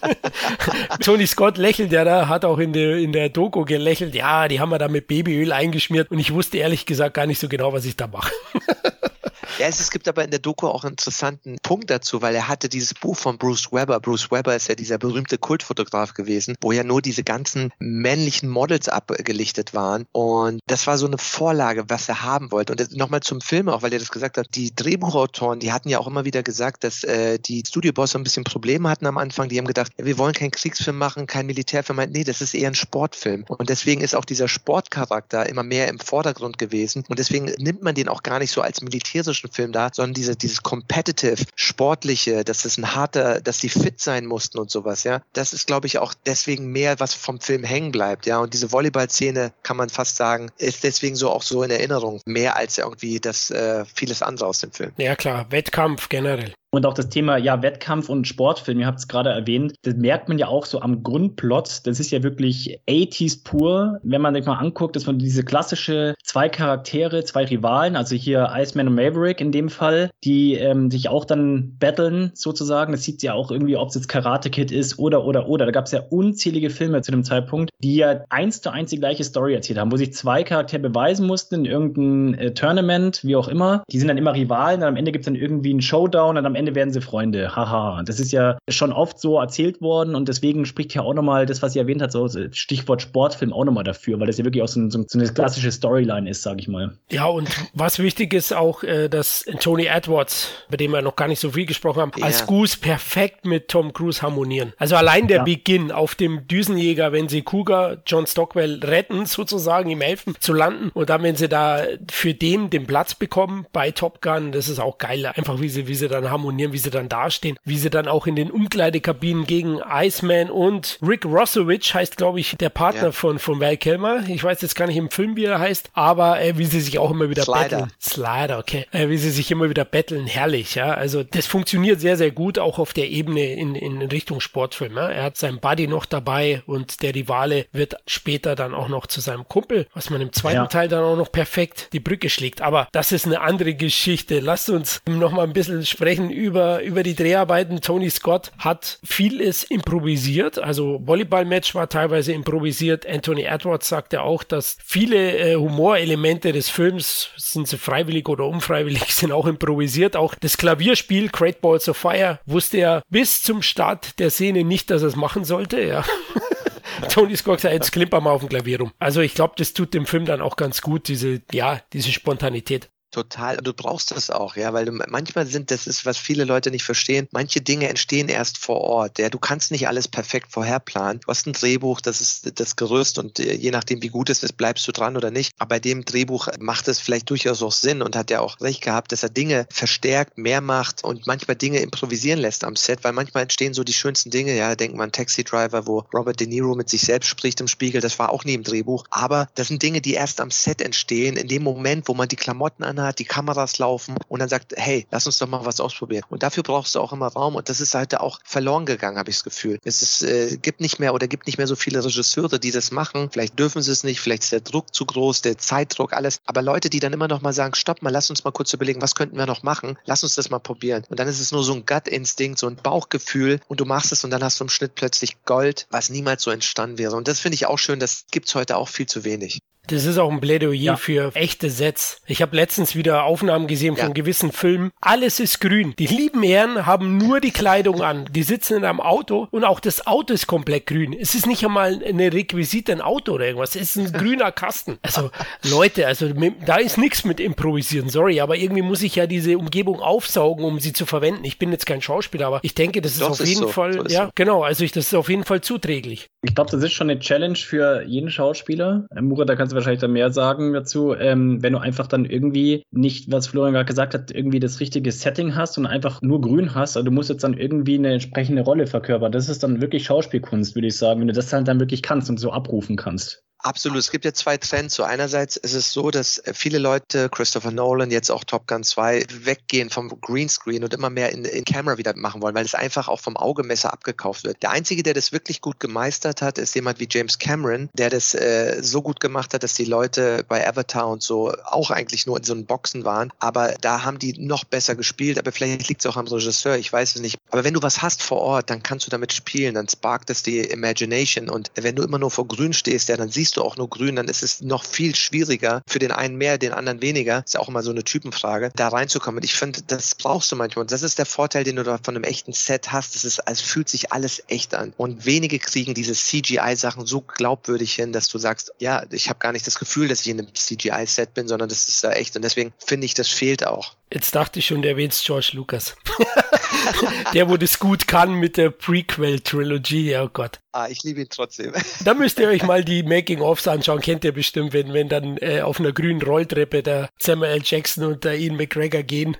Tony Scott lächelt ja da, hat auch in der, in der Doku gelächelt. Ja, die haben wir da mit Babyöl eingeschmiert und ich wusste ehrlich gesagt gar nicht so genau, was ich da mache. Ja, es, es gibt aber in der Doku auch einen interessanten Punkt dazu, weil er hatte dieses Buch von Bruce Weber. Bruce Weber ist ja dieser berühmte Kultfotograf gewesen, wo ja nur diese ganzen männlichen Models abgelichtet waren. Und das war so eine Vorlage, was er haben wollte. Und nochmal zum Film auch, weil er das gesagt hat, die Drehbuchautoren, die hatten ja auch immer wieder gesagt, dass äh, die Studiobosse ein bisschen Probleme hatten am Anfang. Die haben gedacht, ja, wir wollen keinen Kriegsfilm machen, keinen Militärfilm. Nee, das ist eher ein Sportfilm. Und deswegen ist auch dieser Sportcharakter immer mehr im Vordergrund gewesen. Und deswegen nimmt man den auch gar nicht so als militärischen Film da, sondern diese, dieses competitive, sportliche, dass es ein harter, dass die fit sein mussten und sowas, ja. Das ist, glaube ich, auch deswegen mehr, was vom Film hängen bleibt, ja. Und diese Volleyball-Szene, kann man fast sagen, ist deswegen so auch so in Erinnerung. Mehr als irgendwie das äh, vieles andere aus dem Film. Ja, klar. Wettkampf generell. Und auch das Thema ja, Wettkampf und Sportfilm, ihr habt es gerade erwähnt, das merkt man ja auch so am Grundplot. Das ist ja wirklich 80s pur. Wenn man sich mal anguckt, dass man diese klassische zwei Charaktere, zwei Rivalen, also hier Iceman und Maverick in dem Fall, die ähm, sich auch dann battlen sozusagen. Das sieht ja auch irgendwie, ob es jetzt Karate Kid ist oder oder oder. Da gab es ja unzählige Filme zu dem Zeitpunkt, die ja eins zu eins die gleiche Story erzählt haben, wo sich zwei Charaktere beweisen mussten in irgendeinem äh, Tournament, wie auch immer. Die sind dann immer Rivalen, dann am Ende gibt es dann irgendwie einen Showdown und am Ende Ende werden sie Freunde. Haha. Das ist ja schon oft so erzählt worden und deswegen spricht ja auch nochmal das, was sie erwähnt hat, so Stichwort Sportfilm auch nochmal dafür, weil das ja wirklich auch so, so, so eine klassische Storyline ist, sag ich mal. Ja, und was wichtig ist auch, äh, dass Tony Edwards, bei dem wir noch gar nicht so viel gesprochen haben, ja. als Goose perfekt mit Tom Cruise harmonieren. Also allein der ja. Beginn auf dem Düsenjäger, wenn sie Cougar, John Stockwell retten, sozusagen, ihm helfen zu landen und dann, wenn sie da für den den Platz bekommen bei Top Gun, das ist auch geil, einfach wie sie, wie sie dann harmonieren harmonieren, wie sie dann dastehen, wie sie dann auch in den Umkleidekabinen gegen Iceman und Rick Rossowich heißt, glaube ich, der Partner ja. von, von Val Kilmer. Ich weiß jetzt gar nicht im Film, wie er heißt, aber äh, wie sie sich auch immer wieder Slider. betteln. Slider, okay. Äh, wie sie sich immer wieder betteln, herrlich, ja. Also das funktioniert sehr, sehr gut, auch auf der Ebene in, in Richtung Sportfilm. Ja? Er hat seinen Buddy noch dabei und der Rivale wird später dann auch noch zu seinem Kumpel, was man im zweiten ja. Teil dann auch noch perfekt die Brücke schlägt. Aber das ist eine andere Geschichte. Lasst uns noch mal ein bisschen sprechen über, über die Dreharbeiten. Tony Scott hat vieles improvisiert. Also Volleyball-Match war teilweise improvisiert. Anthony Edwards sagte auch, dass viele äh, Humorelemente des Films, sind sie freiwillig oder unfreiwillig, sind auch improvisiert. Auch das Klavierspiel Great Balls of Fire wusste er bis zum Start der Szene nicht, dass er es machen sollte. Ja. Tony Scott sagt, jetzt klimper mal auf dem Klavier rum. Also ich glaube, das tut dem Film dann auch ganz gut, diese, ja, diese Spontanität. Total. Du brauchst das auch, ja, weil du, manchmal sind, das ist, was viele Leute nicht verstehen, manche Dinge entstehen erst vor Ort. Ja, du kannst nicht alles perfekt vorherplanen. Du hast ein Drehbuch, das ist das Gerüst und äh, je nachdem, wie gut es ist, bleibst du dran oder nicht. Aber bei dem Drehbuch macht es vielleicht durchaus auch Sinn und hat ja auch recht gehabt, dass er Dinge verstärkt, mehr macht und manchmal Dinge improvisieren lässt am Set, weil manchmal entstehen so die schönsten Dinge. Ja, denkt man Taxi Driver, wo Robert De Niro mit sich selbst spricht im Spiegel, das war auch nie im Drehbuch. Aber das sind Dinge, die erst am Set entstehen, in dem Moment, wo man die Klamotten anhat, hat, die Kameras laufen und dann sagt, hey, lass uns doch mal was ausprobieren. Und dafür brauchst du auch immer Raum und das ist halt auch verloren gegangen, habe ich das Gefühl. Es ist, äh, gibt nicht mehr oder gibt nicht mehr so viele Regisseure, die das machen. Vielleicht dürfen sie es nicht, vielleicht ist der Druck zu groß, der Zeitdruck, alles. Aber Leute, die dann immer noch mal sagen, stopp mal, lass uns mal kurz überlegen, was könnten wir noch machen? Lass uns das mal probieren. Und dann ist es nur so ein Gut-Instinkt, so ein Bauchgefühl und du machst es und dann hast du im Schnitt plötzlich Gold, was niemals so entstanden wäre. Und das finde ich auch schön, das gibt es heute auch viel zu wenig. Das ist auch ein Plädoyer ja. für echte Sets. Ich habe letztens wieder Aufnahmen gesehen von ja. gewissen Filmen. Alles ist grün. Die lieben Herren haben nur die Kleidung an. Die sitzen in einem Auto und auch das Auto ist komplett grün. Es ist nicht einmal eine Requisite, ein Auto oder irgendwas. Es ist ein grüner Kasten. Also Leute, also da ist nichts mit improvisieren. Sorry, aber irgendwie muss ich ja diese Umgebung aufsaugen, um sie zu verwenden. Ich bin jetzt kein Schauspieler, aber ich denke, das ist Doch, auf jeden so. Fall, so ja, so. genau. Also ich, das ist auf jeden Fall zuträglich. Ich glaube, das ist schon eine Challenge für jeden Schauspieler. Murat, da kannst du wahrscheinlich dann mehr sagen dazu, ähm, wenn du einfach dann irgendwie nicht, was Florian gerade gesagt hat, irgendwie das richtige Setting hast und einfach nur grün hast, also du musst jetzt dann irgendwie eine entsprechende Rolle verkörpern. Das ist dann wirklich Schauspielkunst, würde ich sagen, wenn du das halt dann wirklich kannst und so abrufen kannst. Absolut. Es gibt ja zwei Trends. So einerseits ist es so, dass viele Leute, Christopher Nolan, jetzt auch Top Gun 2, weggehen vom Greenscreen und immer mehr in, in Camera wieder machen wollen, weil es einfach auch vom Augemesser abgekauft wird. Der Einzige, der das wirklich gut gemeistert hat, ist jemand wie James Cameron, der das äh, so gut gemacht hat, dass die Leute bei Avatar und so auch eigentlich nur in so einen Boxen waren. Aber da haben die noch besser gespielt. Aber vielleicht liegt es auch am Regisseur, ich weiß es nicht. Aber wenn du was hast vor Ort, dann kannst du damit spielen, dann sparkt es die Imagination. Und wenn du immer nur vor Grün stehst, ja, dann siehst du auch nur grün, dann ist es noch viel schwieriger, für den einen mehr, den anderen weniger, ist ja auch immer so eine Typenfrage, da reinzukommen. Und ich finde, das brauchst du manchmal. Und das ist der Vorteil, den du da von einem echten Set hast. Das ist, es fühlt sich alles echt an. Und wenige kriegen diese CGI-Sachen so glaubwürdig hin, dass du sagst, ja, ich habe gar nicht das Gefühl, dass ich in einem CGI-Set bin, sondern das ist da echt. Und deswegen finde ich, das fehlt auch. Jetzt dachte ich schon, der erwähnt George Lucas. der, wo das gut kann mit der Prequel-Trilogie, oh Gott. Ah, ich liebe ihn trotzdem. da müsst ihr euch mal die Making-ofs anschauen, kennt ihr bestimmt, wenn, wenn dann äh, auf einer grünen Rolltreppe der Samuel L. Jackson und der Ian McGregor gehen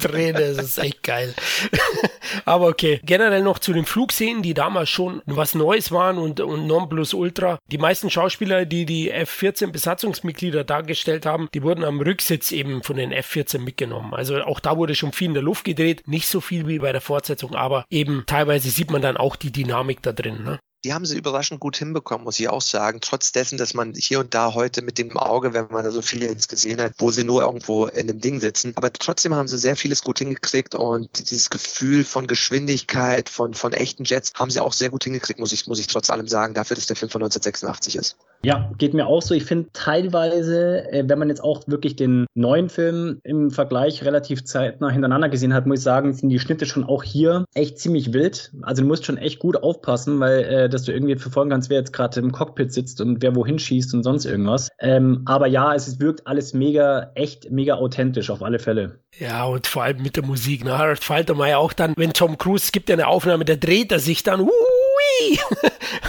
drehen, das ist echt geil. Aber okay, generell noch zu den Flugszenen, die damals schon was Neues waren und, und Nonplusultra. Die meisten Schauspieler, die die F-14 Besatzungsmitglieder dargestellt haben, die wurden am Rücksitz eben von den F-14 mitgenommen. Also auch da wurde schon viel in der Luft gedreht, nicht so viel wie bei der Fortsetzung, aber eben teilweise sieht man dann auch die Dynamik da drin. Ne? Die haben sie überraschend gut hinbekommen, muss ich auch sagen. Trotz dessen, dass man hier und da heute mit dem Auge, wenn man da so viele jetzt gesehen hat, wo sie nur irgendwo in einem Ding sitzen. Aber trotzdem haben sie sehr vieles gut hingekriegt und dieses Gefühl von Geschwindigkeit, von, von echten Jets haben sie auch sehr gut hingekriegt, muss ich, muss ich trotz allem sagen, dafür, dass der Film von 1986 ist. Ja, geht mir auch so. Ich finde teilweise, äh, wenn man jetzt auch wirklich den neuen Film im Vergleich relativ zeitnah hintereinander gesehen hat, muss ich sagen, sind die Schnitte schon auch hier echt ziemlich wild. Also du musst schon echt gut aufpassen, weil äh, dass du irgendwie verfolgen kannst, wer jetzt gerade im Cockpit sitzt und wer wohin schießt und sonst irgendwas. Ähm, aber ja, es wirkt alles mega, echt mega authentisch auf alle Fälle. Ja, und vor allem mit der Musik. Ne? Harald Faltermeier auch dann, wenn Tom Cruise, es gibt ja eine Aufnahme, da dreht er sich dann, uh, yay!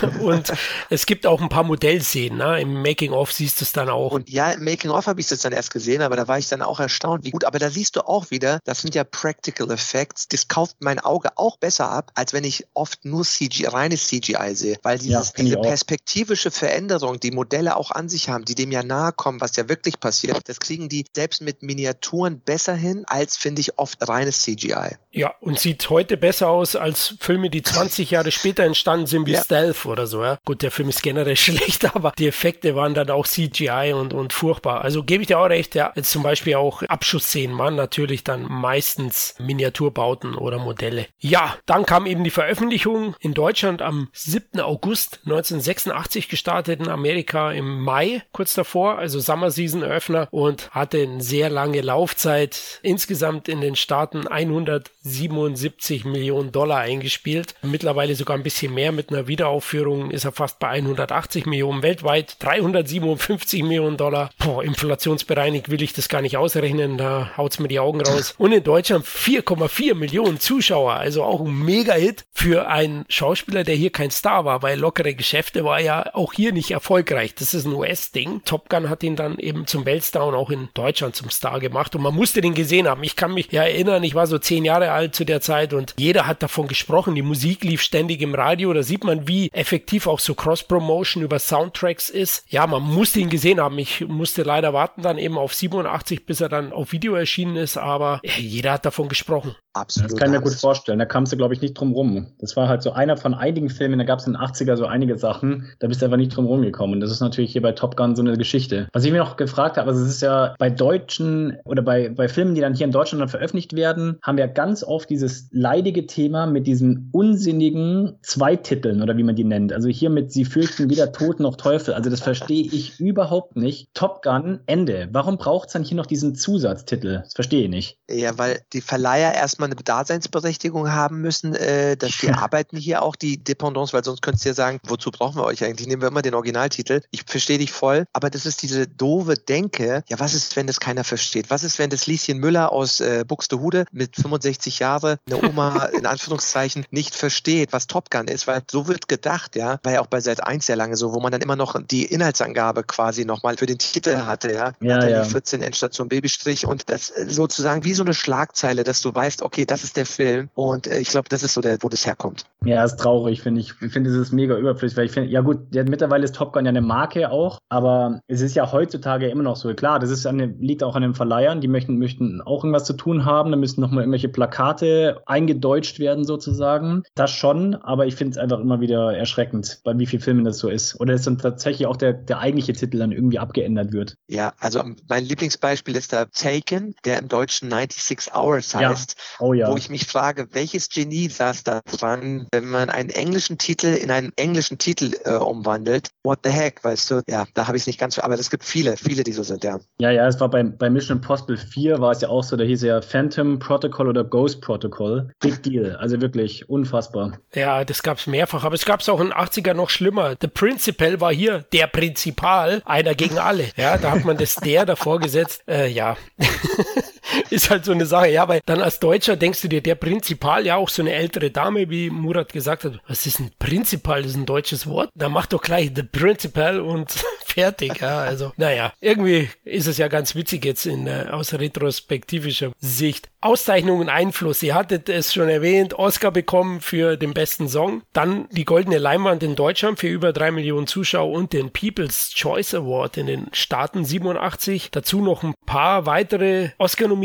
und es gibt auch ein paar Modellszenen, ne? im Making-of siehst du es dann auch. Und ja, im Making-of habe ich es dann erst gesehen, aber da war ich dann auch erstaunt, wie gut. Aber da siehst du auch wieder, das sind ja Practical Effects, das kauft mein Auge auch besser ab, als wenn ich oft nur CGI, reines CGI sehe, weil dieses, ja, diese perspektivische Veränderung, die Modelle auch an sich haben, die dem ja nahe kommen, was ja wirklich passiert, das kriegen die selbst mit Miniaturen besser hin, als finde ich oft reines CGI. Ja, und sieht heute besser aus als Filme, die 20 Jahre später entstanden sind, wie ja. Stealth oder so. Ja? Gut, der Film ist generell schlecht, aber die Effekte waren dann auch CGI und, und furchtbar. Also gebe ich dir auch recht, ja. Jetzt zum Beispiel auch Abschussszenen waren natürlich dann meistens Miniaturbauten oder Modelle. Ja, dann kam eben die Veröffentlichung in Deutschland am 7. August 1986 gestartet, in Amerika im Mai kurz davor, also Summer Season Eröffner und hatte eine sehr lange Laufzeit. Insgesamt in den Staaten 177 Millionen Dollar eingespielt. Mittlerweile sogar ein bisschen mehr mit einer Wiederaufführung ist er fast bei 180 Millionen weltweit, 357 Millionen Dollar. Boah, inflationsbereinigt will ich das gar nicht ausrechnen, da haut's mir die Augen raus. Und in Deutschland 4,4 Millionen Zuschauer, also auch ein Mega-Hit für einen Schauspieler, der hier kein Star war, weil lockere Geschäfte war ja auch hier nicht erfolgreich. Das ist ein US-Ding. Top Gun hat ihn dann eben zum Weltstar und auch in Deutschland zum Star gemacht und man musste den gesehen haben. Ich kann mich ja erinnern, ich war so zehn Jahre alt zu der Zeit und jeder hat davon gesprochen. Die Musik lief ständig im Radio. Da sieht man, wie effektiv auch so Cross-Promotion über Soundtracks ist. Ja, man musste ihn gesehen haben. Ich musste leider warten dann eben auf 87, bis er dann auf Video erschienen ist, aber jeder hat davon gesprochen. Absolut. Das kann ich mir gut vorstellen. Da kamst du, glaube ich, nicht drum rum. Das war halt so einer von einigen Filmen, da gab es in den 80er so einige Sachen, da bist du einfach nicht drum rumgekommen. Und das ist natürlich hier bei Top Gun so eine Geschichte. Was ich mir noch gefragt habe, also es ist ja bei deutschen oder bei, bei Filmen, die dann hier in Deutschland dann veröffentlicht werden, haben wir ganz oft dieses leidige Thema mit diesen unsinnigen Zweititeln oder wie man die nennt. Also hier mit Sie fürchten weder Tod noch Teufel. Also das verstehe ich überhaupt nicht. Top Gun, Ende. Warum braucht es dann hier noch diesen Zusatztitel? Das verstehe ich nicht. Ja, weil die Verleiher erstmal erstmal eine Daseinsberechtigung haben müssen, äh, dass die arbeiten hier auch die Dependance, weil sonst könntest du ja sagen, wozu brauchen wir euch eigentlich? Nehmen wir immer den Originaltitel. Ich verstehe dich voll, aber das ist diese doofe Denke, ja, was ist, wenn das keiner versteht? Was ist, wenn das Lieschen Müller aus äh, Buxtehude mit 65 Jahre, eine Oma in Anführungszeichen, nicht versteht, was Top Gun ist? Weil so wird gedacht, ja, war ja auch bei Seit 1 sehr lange so, wo man dann immer noch die Inhaltsangabe quasi nochmal für den Titel hatte, ja. Ja, ja. 14 Endstation Babystrich und das äh, sozusagen wie so eine Schlagzeile, dass du weißt, okay, okay, das ist der Film. Und äh, ich glaube, das ist so der, wo das herkommt. Ja, ist traurig, finde ich. Ich finde, es ist mega überflüssig, weil ich finde, ja gut, der, mittlerweile ist Top Gun ja eine Marke auch, aber es ist ja heutzutage immer noch so. Klar, das ist eine, liegt auch an den Verleihern, die möchten, möchten auch irgendwas zu tun haben, da müssen nochmal irgendwelche Plakate eingedeutscht werden sozusagen. Das schon, aber ich finde es einfach immer wieder erschreckend, bei wie vielen Filmen das so ist. Oder dass dann tatsächlich auch der, der eigentliche Titel dann irgendwie abgeändert wird. Ja, also mein Lieblingsbeispiel ist da Taken, der im Deutschen 96 Hours heißt. Ja. Oh ja. Wo ich mich frage, welches Genie saß da dran, wenn man einen englischen Titel in einen englischen Titel äh, umwandelt? What the heck, weißt du? Ja, da habe ich es nicht ganz, aber es gibt viele, viele, die so sind, ja. Ja, ja, es war bei, bei Mission Impossible 4 war es ja auch so, da hieß ja Phantom Protocol oder Ghost Protocol. Big Deal, also wirklich unfassbar. Ja, das gab es mehrfach, aber es gab es auch in den 80er noch schlimmer. The Principal war hier der Prinzipal, einer gegen alle. Ja, da hat man das der davor gesetzt. Äh, ja. ist halt so eine Sache. Ja, weil dann als Deutscher denkst du dir, der Prinzipal, ja auch so eine ältere Dame, wie Murat gesagt hat, was ist ein Prinzipal? Das ist ein deutsches Wort. Da mach doch gleich the Principal und fertig. Ja, also naja, irgendwie ist es ja ganz witzig jetzt in äh, aus retrospektivischer Sicht. Auszeichnungen Einfluss. Ihr hattet es schon erwähnt, Oscar bekommen für den besten Song, dann die Goldene Leinwand in Deutschland für über drei Millionen Zuschauer und den People's Choice Award in den Staaten 87. Dazu noch ein paar weitere Oscar-Nominierungen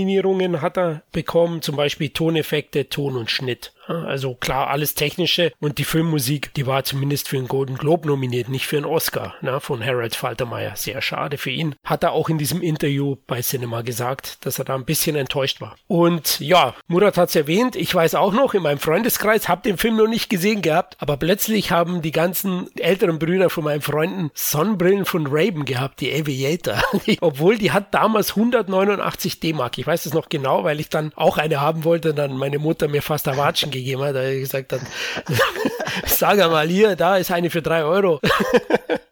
hat er bekommen, zum Beispiel Toneffekte, Ton und Schnitt. Also klar, alles Technische und die Filmmusik, die war zumindest für einen Golden Globe nominiert, nicht für einen Oscar ne, von Harold Faltermeyer. Sehr schade für ihn. Hat er auch in diesem Interview bei Cinema gesagt, dass er da ein bisschen enttäuscht war. Und ja, Murat hat es erwähnt, ich weiß auch noch, in meinem Freundeskreis, habe den Film noch nicht gesehen gehabt, aber plötzlich haben die ganzen älteren Brüder von meinen Freunden Sonnenbrillen von Raven gehabt, die Aviator. Obwohl die hat damals 189 D-Mark. Ich weiß es noch genau, weil ich dann auch eine haben wollte, dann meine Mutter mir fast erwatschen gegeben hat, da er gesagt hat, sag mal hier, da ist eine für drei Euro.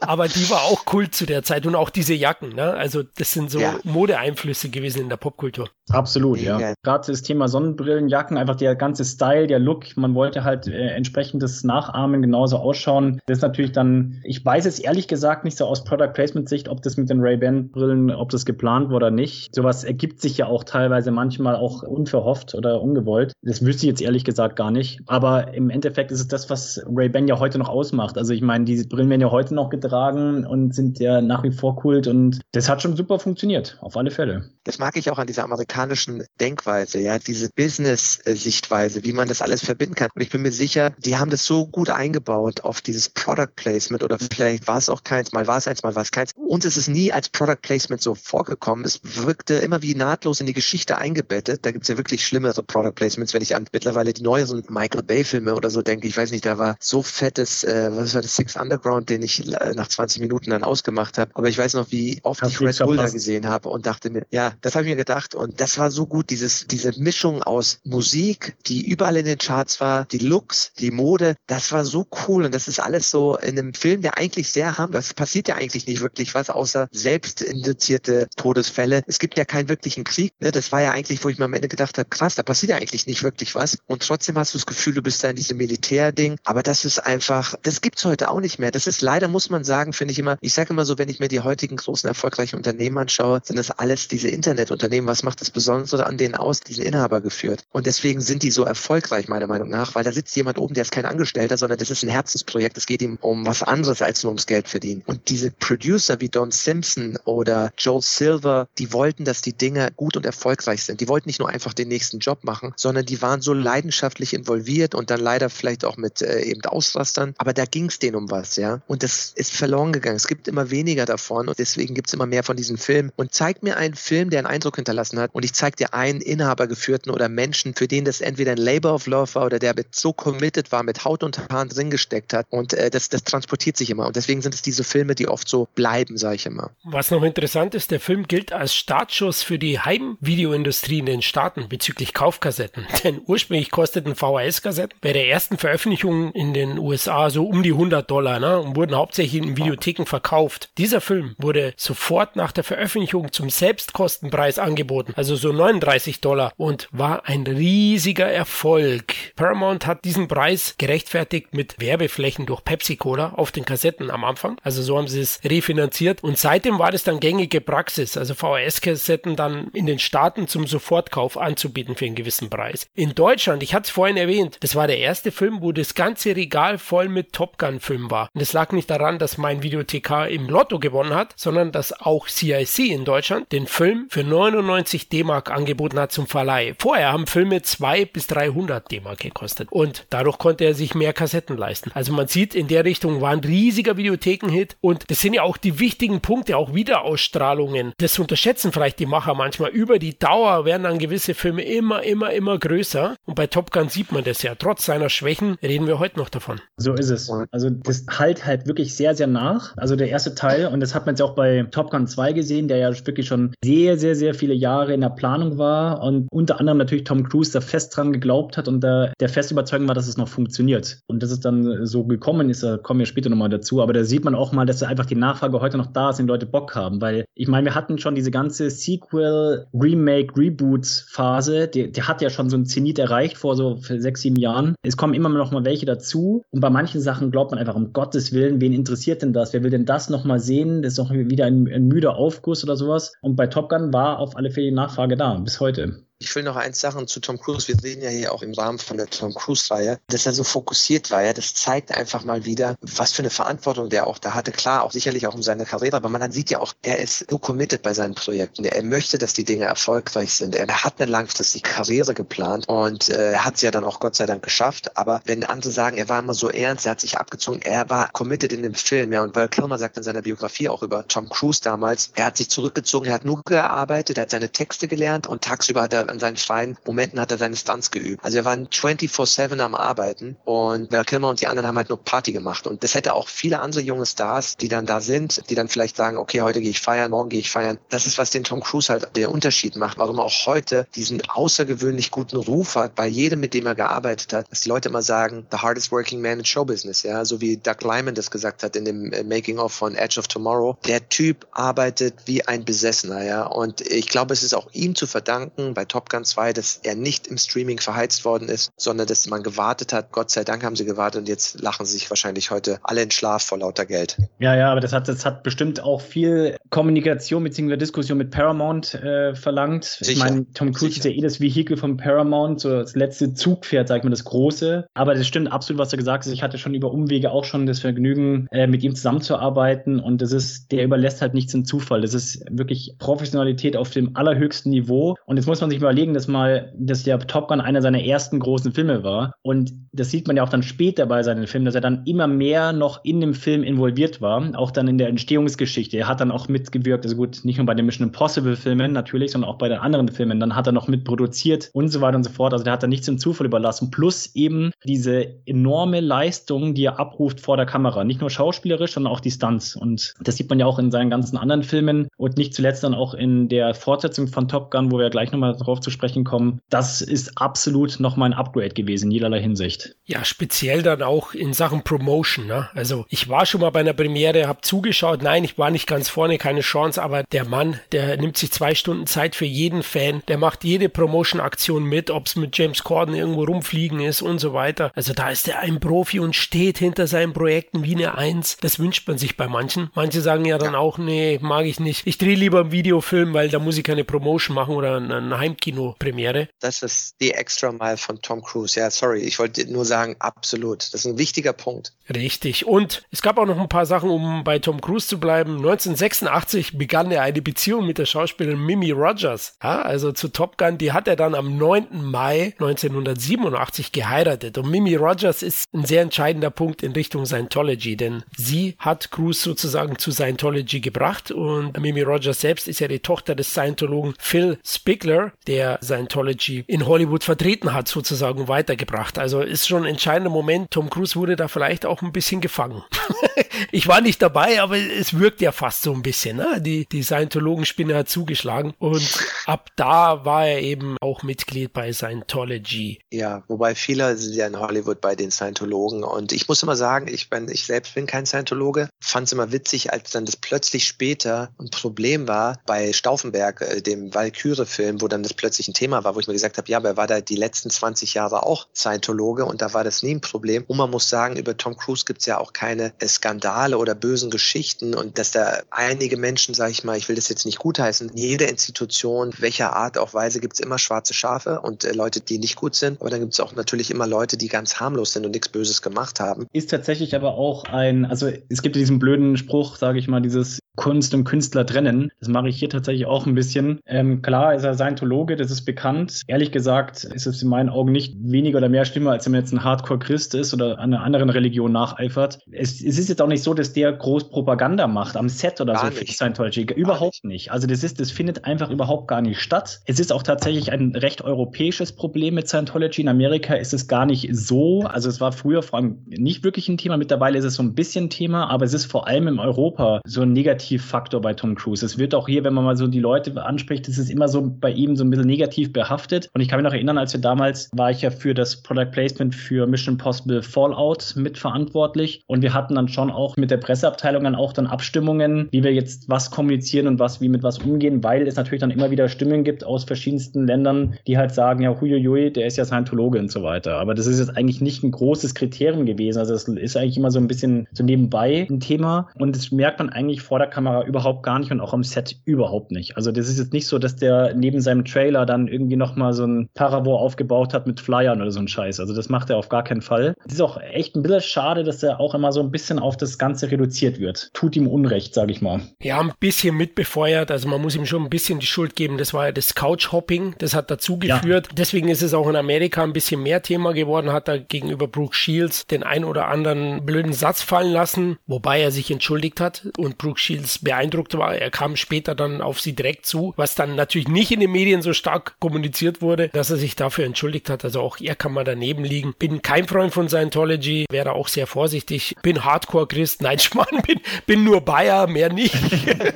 Aber die war auch Kult zu der Zeit und auch diese Jacken, ne? Also das sind so ja. Modeeinflüsse gewesen in der Popkultur. Absolut, ja. ja. Gerade das Thema Sonnenbrillen, Jacken, einfach der ganze Style, der Look, man wollte halt äh, entsprechendes Nachahmen genauso ausschauen. Das ist natürlich dann, ich weiß es ehrlich gesagt nicht so aus Product Placement Sicht, ob das mit den Ray-Ban Brillen, ob das geplant wurde oder nicht. Sowas ergibt sich ja auch teilweise manchmal auch unverhofft oder ungewollt. Das wüsste ich jetzt ehrlich gesagt gar nicht. Aber im Endeffekt ist es das, was Ray-Ban ja heute noch ausmacht. Also ich meine, diese Brillen werden ja heute noch getragen und sind ja nach wie vor Kult und das hat schon super funktioniert, auf alle Fälle. Das mag ich auch an dieser amerikanischen Denkweise, ja, diese Business-Sichtweise, wie man das alles verbinden kann. Und ich bin mir sicher, die haben das so gut eingebaut auf dieses Product Placement oder vielleicht war es auch keins, mal war es eins, mal war es keins. Uns ist es nie als Product Placement so vorgekommen. Es wirkte immer wie nahtlos in die Geschichte eingebettet. Da gibt es ja wirklich schlimmere Product Placements, wenn ich an mittlerweile die neueren Michael Bay-Filme oder so denke. Ich weiß nicht, da war so fettes, äh, was war das, Six Underground, den ich äh, nach 20 Minuten dann ausgemacht habe. Aber ich weiß noch, wie oft Hast ich Red Bull da gesehen habe und dachte mir, ja, das habe ich mir gedacht. Und das war so gut, dieses, diese Mischung aus Musik, die überall in den Charts war, die Looks, die Mode, das war so cool. Und das ist alles so in einem Film, der eigentlich sehr harmlos, es passiert ja eigentlich nicht wirklich was, außer selbstinduzierte Todesfälle. Es gibt ja keinen wirklichen Krieg. Ne? Das war ja eigentlich, wo ich mir am Ende gedacht habe, krass, da passiert ja eigentlich nicht wirklich was. Und trotzdem hast du das Gefühl, du bist da in diesem Militärding. Aber das ist einfach, das gibt's heute auch nicht mehr. Das ist leider, muss man sagen, finde ich immer, ich sage immer so, wenn ich mir die heutigen großen erfolgreichen Unternehmen anschaue, sind das alles diese Internetunternehmen. Was macht das Besondere an denen aus? Diesen Inhaber geführt. Und deswegen sind die so erfolgreich, meiner Meinung nach, weil da sitzt jemand oben, der ist kein Angestellter, sondern das ist ein Herzensprojekt. Es geht ihm um was anderes als nur ums Geld verdienen. Und diese Producer wie Don Simpson oder Joel Silver, die wollten, dass die Dinge gut und erfolgreich sind. Die wollten nicht nur einfach den nächsten Job machen, sondern die waren so leidenschaftlich involviert und dann leider vielleicht auch mit äh, eben Ausrastern. Aber da ging es denen um was, ja. Und das ist verloren gegangen. Es gibt immer weniger davon und deswegen gibt es immer mehr von diesen Filmen. Und zeig mir einen Film, der einen Eindruck hinterlassen hat und ich zeig dir einen Inhabergeführten oder Menschen, für den das entweder ein Labor of Love war oder der mit so committed war, mit Haut und Haaren drin gesteckt hat. Und äh, das, das transportiert sich immer. Und deswegen sind es diese Filme, die oft so bleiben, sage ich immer. Was noch interessant ist, der Film gilt als Startschuss für die Heimvideoindustrie in den Staaten bezüglich Kaufkassetten. Denn ursprünglich kosteten VHS-Kassetten bei der ersten Veröffentlichung in den USA so um die 100 Dollar ne, und wurden hauptsächlich in Videotheken verkauft. Dieser Film wurde sofort nach der Veröffentlichung zum Selbstkostenpreis angeboten, also so 39 Dollar und war ein riesiger Erfolg. Paramount hat diesen Preis gerechtfertigt mit Werbeflächen durch Pepsi Cola auf den Kassetten am Anfang. Also so haben sie es refinanziert und seitdem war das dann gängige Praxis, also VHS-Kassetten dann in den Staaten zum Sofortkauf anzubieten für einen gewissen Preis. In Deutschland, ich hatte es vorhin erwähnt, das war der erste Film, wo das ganze Regal voll mit Top Gun-Filmen war. Und es lag nicht daran, dass mein Videothekar im Lotto gewonnen hat, sondern dass auch CIC in Deutschland den Film für 99 D-Mark angeboten hat zum Verleih. Vorher haben Filme 2 bis 300 D-Mark gekostet und dadurch konnte er sich mehr Kassetten leisten. Also man sieht, in der Richtung war ein riesiger Videothekenhit und das sind ja auch die wichtigen Punkte, auch Wiederausstrahlungen. Das unterschätzen vielleicht die Macher manchmal. Über die Dauer werden dann gewisse Filme immer, immer, immer größer und bei Top Gun sieht man das ja. Trotz seiner Schwächen reden wir heute noch davon. So ist es. Also das halt halt wirklich sehr, sehr nach. Also der erste Teil und das hat man jetzt auch bei Top Gun 2 gesehen, der ja wirklich schon sehr, sehr, sehr viele Jahre in der Planung war und unter anderem natürlich Tom Cruise da fest dran geglaubt hat und der, der fest überzeugt war, dass es noch funktioniert. Und dass es dann so gekommen ist, da kommen wir später nochmal dazu, aber da sieht man auch mal, dass einfach die Nachfrage heute noch da ist und Leute Bock haben, weil ich meine, wir hatten schon diese ganze Sequel, Remake, Reboot-Phase, die, die hat ja schon so ein Zenit erreicht vor so sechs, sieben Jahren. Es kommen immer noch mal welche dazu und bei manchen Sachen glaubt man einfach, um Gottes Willen, wen interessiert denn das? Wer will denn das noch mal sehen? Das ist doch wieder ein, ein müder Aufguss oder sowas. Und bei Top Gun war auf alle Fälle die Nachfrage da, bis heute. Ich will noch eins sagen zu Tom Cruise. Wir reden ja hier auch im Rahmen von der Tom Cruise-Reihe, dass er so fokussiert war. Ja, das zeigt einfach mal wieder, was für eine Verantwortung der auch da hatte. Klar, auch sicherlich auch um seine Karriere, aber man sieht ja auch, er ist so committed bei seinen Projekten. Er möchte, dass die Dinge erfolgreich sind. Er hat eine langfristige Karriere geplant und äh, hat es ja dann auch Gott sei Dank geschafft. Aber wenn andere sagen, er war immer so ernst, er hat sich abgezogen, er war committed in dem Film. Ja, und Val Kilmer sagt in seiner Biografie auch über Tom Cruise damals, er hat sich zurückgezogen, er hat nur gearbeitet, er hat seine Texte gelernt und tagsüber hat er an seinen freien Momenten hat er seine Stunts geübt. Also wir waren 24-7 am Arbeiten und Val Kilmer und die anderen haben halt nur Party gemacht. Und das hätte auch viele andere junge Stars, die dann da sind, die dann vielleicht sagen, okay, heute gehe ich feiern, morgen gehe ich feiern. Das ist, was den Tom Cruise halt der Unterschied macht, warum er auch heute diesen außergewöhnlich guten Ruf hat, bei jedem, mit dem er gearbeitet hat, dass die Leute immer sagen, the hardest working man in Showbusiness, ja, so wie Doug Lyman das gesagt hat in dem äh, Making-of von Edge of Tomorrow. Der Typ arbeitet wie ein Besessener, ja, und ich glaube, es ist auch ihm zu verdanken bei Top Gun 2, dass er nicht im Streaming verheizt worden ist, sondern dass man gewartet hat. Gott sei Dank haben sie gewartet und jetzt lachen sie sich wahrscheinlich heute alle in Schlaf vor lauter Geld. Ja, ja, aber das hat, das hat bestimmt auch viel Kommunikation bzw. Diskussion mit Paramount äh, verlangt. Sicher, ich meine, Tom Cruise sicher. ist ja eh das Vehikel von Paramount, so das letzte Zugpferd, sagt man, das große. Aber das stimmt absolut, was du gesagt hast. Ich hatte schon über Umwege auch schon das Vergnügen, äh, mit ihm zusammenzuarbeiten und das ist, der überlässt halt nichts im Zufall. Das ist wirklich Professionalität auf dem allerhöchsten Niveau. Und jetzt muss man sich überlegen, dass mal, dass der Top Gun einer seiner ersten großen Filme war. Und das sieht man ja auch dann später bei seinen Filmen, dass er dann immer mehr noch in dem Film involviert war, auch dann in der Entstehungsgeschichte. Er hat dann auch mitgewirkt, also gut, nicht nur bei den Mission Impossible Filmen natürlich, sondern auch bei den anderen Filmen. Dann hat er noch mitproduziert und so weiter und so fort. Also der hat da nichts im Zufall überlassen. Plus eben diese enorme Leistung, die er abruft vor der Kamera. Nicht nur schauspielerisch, sondern auch die Stunts. Und das sieht man ja auch in seinen ganzen anderen Filmen und nicht zuletzt dann auch in der Fortsetzung von Top Gun, wo wir gleich nochmal drauf zu sprechen kommen. Das ist absolut nochmal ein Upgrade gewesen in jederlei Hinsicht. Ja, speziell dann auch in Sachen Promotion. Ne? Also ich war schon mal bei einer Premiere, habe zugeschaut. Nein, ich war nicht ganz vorne, keine Chance, aber der Mann, der nimmt sich zwei Stunden Zeit für jeden Fan, der macht jede Promotion-Aktion mit, ob es mit James Corden irgendwo rumfliegen ist und so weiter. Also da ist er ein Profi und steht hinter seinen Projekten wie eine Eins. Das wünscht man sich bei manchen. Manche sagen ja dann auch, nee, mag ich nicht. Ich drehe lieber einen Videofilm, weil da muss ich keine Promotion machen oder eine Heimkino-Premiere. Das ist die extra Mile von Tom Cruise. Ja, sorry, ich wollte nur sagen, absolut. Das ist ein wichtiger Punkt. Richtig. Und es gab auch noch ein paar Sachen, um bei Tom Cruise zu bleiben. 1986 begann er eine Beziehung mit der Schauspielerin Mimi Rogers. Ja, also zu Top Gun, die hat er dann am 9. Mai 1987 geheiratet. Und Mimi Rogers ist ein sehr entscheidender Punkt in Richtung Scientology, denn sie hat Cruise sozusagen zu Scientology gebracht und Mimi Rogers selbst ist ja die Tochter des Scientologen Phil Spigler, der Scientology in Hollywood vertreten hat, sozusagen weitergebracht. Also ist schon ein entscheidender Moment. Tom Cruise wurde da vielleicht auch ein bisschen gefangen. ich war nicht dabei, aber es wirkt ja fast so ein bisschen. Ne? Die, die Scientologenspinne hat zugeschlagen und ab da war er eben auch Mitglied bei Scientology. Ja, wobei viele sind ja in Hollywood bei den Scientologen und ich muss immer sagen, ich bin, ich selbst bin kein Scientologe, fand es immer witzig, als dann das plötzlich später ein Problem war bei Stauffenberg, äh, dem Valkyrie-Film, wo dann das plötzlich ein Thema war, wo ich mir gesagt habe, ja, aber er war da die letzten 20 Jahre auch Scientologe und da war das nie ein Problem. Und man muss sagen, über Tom Cruise gibt es ja auch keine äh, Skandale oder bösen Geschichten und dass da einige Menschen, sage ich mal, ich will das jetzt nicht gutheißen, jede Institution, welcher Art auch Weise, gibt es immer schwarze Schafe und äh, Leute, die nicht gut sind. Aber dann gibt es auch natürlich immer Leute, die ganz harmlos sind und nichts Böses gemacht haben. Ist tatsächlich aber auch ein, also es gibt diesen blöden Spruch, sage ich mal, dieses Kunst und Künstler trennen. Das mache ich hier tatsächlich auch ein bisschen. Ähm, klar ist er Scientologe, das ist bekannt. Ehrlich gesagt ist es in meinen Augen nicht weniger oder mehr schlimmer, als wenn man jetzt ein Hardcore-Christ ist oder einer anderen Religion nacheifert. Es, es, ist jetzt auch nicht so, dass der groß Propaganda macht am Set oder gar so nicht. Scientology. Überhaupt nicht. nicht. Also das ist, das findet einfach überhaupt gar nicht statt. Es ist auch tatsächlich ein recht europäisches Problem mit Scientology. In Amerika ist es gar nicht so. Also es war früher vor allem nicht wirklich ein Thema. Mittlerweile ist es so ein bisschen Thema, aber es ist vor allem in Europa so ein negativ Negativfaktor bei Tom Cruise. Es wird auch hier, wenn man mal so die Leute anspricht, ist es immer so bei ihm so ein bisschen negativ behaftet. Und ich kann mich noch erinnern, als wir damals, war ich ja für das Product Placement für Mission Impossible Fallout mitverantwortlich. Und wir hatten dann schon auch mit der Presseabteilung dann auch dann Abstimmungen, wie wir jetzt was kommunizieren und was, wie mit was umgehen, weil es natürlich dann immer wieder Stimmen gibt aus verschiedensten Ländern, die halt sagen, ja, huiuiui, der ist ja Scientologe und so weiter. Aber das ist jetzt eigentlich nicht ein großes Kriterium gewesen. Also das ist eigentlich immer so ein bisschen so nebenbei ein Thema. Und das merkt man eigentlich vor der Kamera überhaupt gar nicht und auch am Set überhaupt nicht. Also das ist jetzt nicht so, dass der neben seinem Trailer dann irgendwie nochmal so ein Paravor aufgebaut hat mit Flyern oder so ein Scheiß. Also das macht er auf gar keinen Fall. Es ist auch echt ein bisschen schade, dass er auch immer so ein bisschen auf das Ganze reduziert wird. Tut ihm Unrecht, sage ich mal. Ja, ein bisschen mitbefeuert. Also man muss ihm schon ein bisschen die Schuld geben. Das war ja das Couch-Hopping. Das hat dazu geführt. Ja. Deswegen ist es auch in Amerika ein bisschen mehr Thema geworden. Hat er gegenüber Brooke Shields den ein oder anderen blöden Satz fallen lassen, wobei er sich entschuldigt hat und Brooke Shields beeindruckt war. Er kam später dann auf sie direkt zu, was dann natürlich nicht in den Medien so stark kommuniziert wurde, dass er sich dafür entschuldigt hat. Also auch er kann mal daneben liegen. Bin kein Freund von Scientology, wäre auch sehr vorsichtig. Bin Hardcore-Christ, nein, Schmarrn, bin, bin nur Bayer, mehr nicht.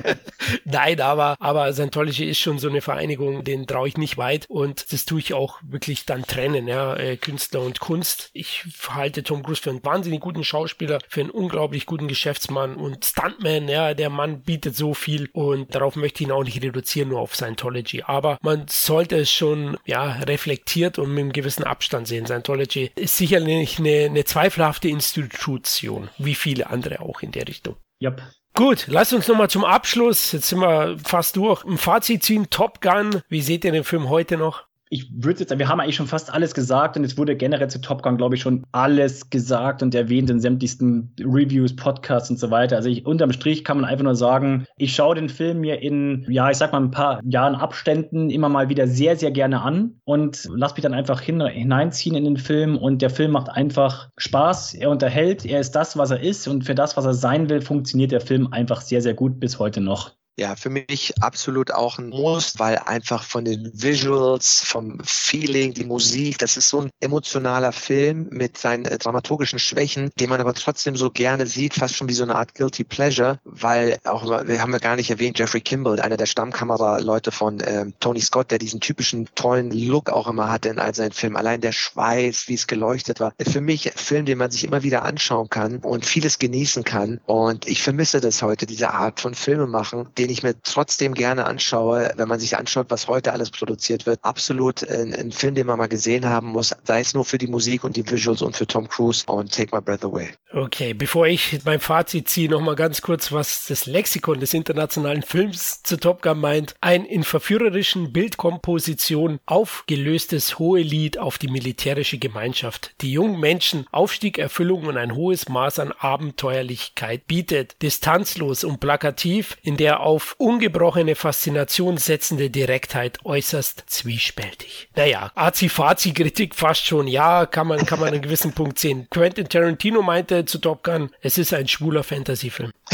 nein, aber, aber Scientology ist schon so eine Vereinigung, den traue ich nicht weit und das tue ich auch wirklich dann trennen, ja, äh, Künstler und Kunst. Ich halte Tom Cruise für einen wahnsinnig guten Schauspieler, für einen unglaublich guten Geschäftsmann und Stuntman, ja, der Mann bietet so viel und darauf möchte ich ihn auch nicht reduzieren, nur auf Scientology. Aber man sollte es schon, ja, reflektiert und mit einem gewissen Abstand sehen. Scientology ist sicherlich eine, eine zweifelhafte Institution, wie viele andere auch in der Richtung. Yep. Gut, lasst uns nochmal zum Abschluss, jetzt sind wir fast durch, ein Fazit ziehen, Top Gun, wie seht ihr den Film heute noch? Ich würde jetzt, wir haben eigentlich schon fast alles gesagt und es wurde generell zu Top Gun, glaube ich, schon alles gesagt und erwähnt in sämtlichsten Reviews, Podcasts und so weiter. Also ich, unterm Strich kann man einfach nur sagen, ich schaue den Film mir in, ja, ich sag mal ein paar Jahren Abständen immer mal wieder sehr, sehr gerne an und lass mich dann einfach hin, hineinziehen in den Film und der Film macht einfach Spaß, er unterhält, er ist das, was er ist und für das, was er sein will, funktioniert der Film einfach sehr, sehr gut bis heute noch. Ja, für mich absolut auch ein Muss, weil einfach von den Visuals, vom Feeling, die Musik, das ist so ein emotionaler Film mit seinen äh, dramaturgischen Schwächen, den man aber trotzdem so gerne sieht, fast schon wie so eine Art Guilty Pleasure, weil auch, wir haben ja gar nicht erwähnt, Jeffrey Kimball, einer der Stammkameraleute von ähm, Tony Scott, der diesen typischen tollen Look auch immer hatte in all seinen Filmen. Allein der Schweiß, wie es geleuchtet war. Für mich ein Film, den man sich immer wieder anschauen kann und vieles genießen kann. Und ich vermisse das heute, diese Art von Filme machen, den ich mir trotzdem gerne anschaue, wenn man sich anschaut, was heute alles produziert wird. Absolut ein, ein Film, den man mal gesehen haben muss, sei es nur für die Musik und die Visuals und für Tom Cruise und Take My Breath Away. Okay, bevor ich mein Fazit ziehe, noch mal ganz kurz, was das Lexikon des internationalen Films zu Top Gun meint. Ein in verführerischen Bildkomposition aufgelöstes hohe Lied auf die militärische Gemeinschaft, die jungen Menschen Aufstieg, Erfüllung und ein hohes Maß an Abenteuerlichkeit bietet. Distanzlos und plakativ, in der auf ungebrochene Faszination setzende Direktheit äußerst zwiespältig. Naja, Azi-Fazi-Kritik fast schon. Ja, kann man, kann man einen gewissen Punkt sehen. Quentin Tarantino meinte zu Top Gun, es ist ein schwuler Fantasy-Film.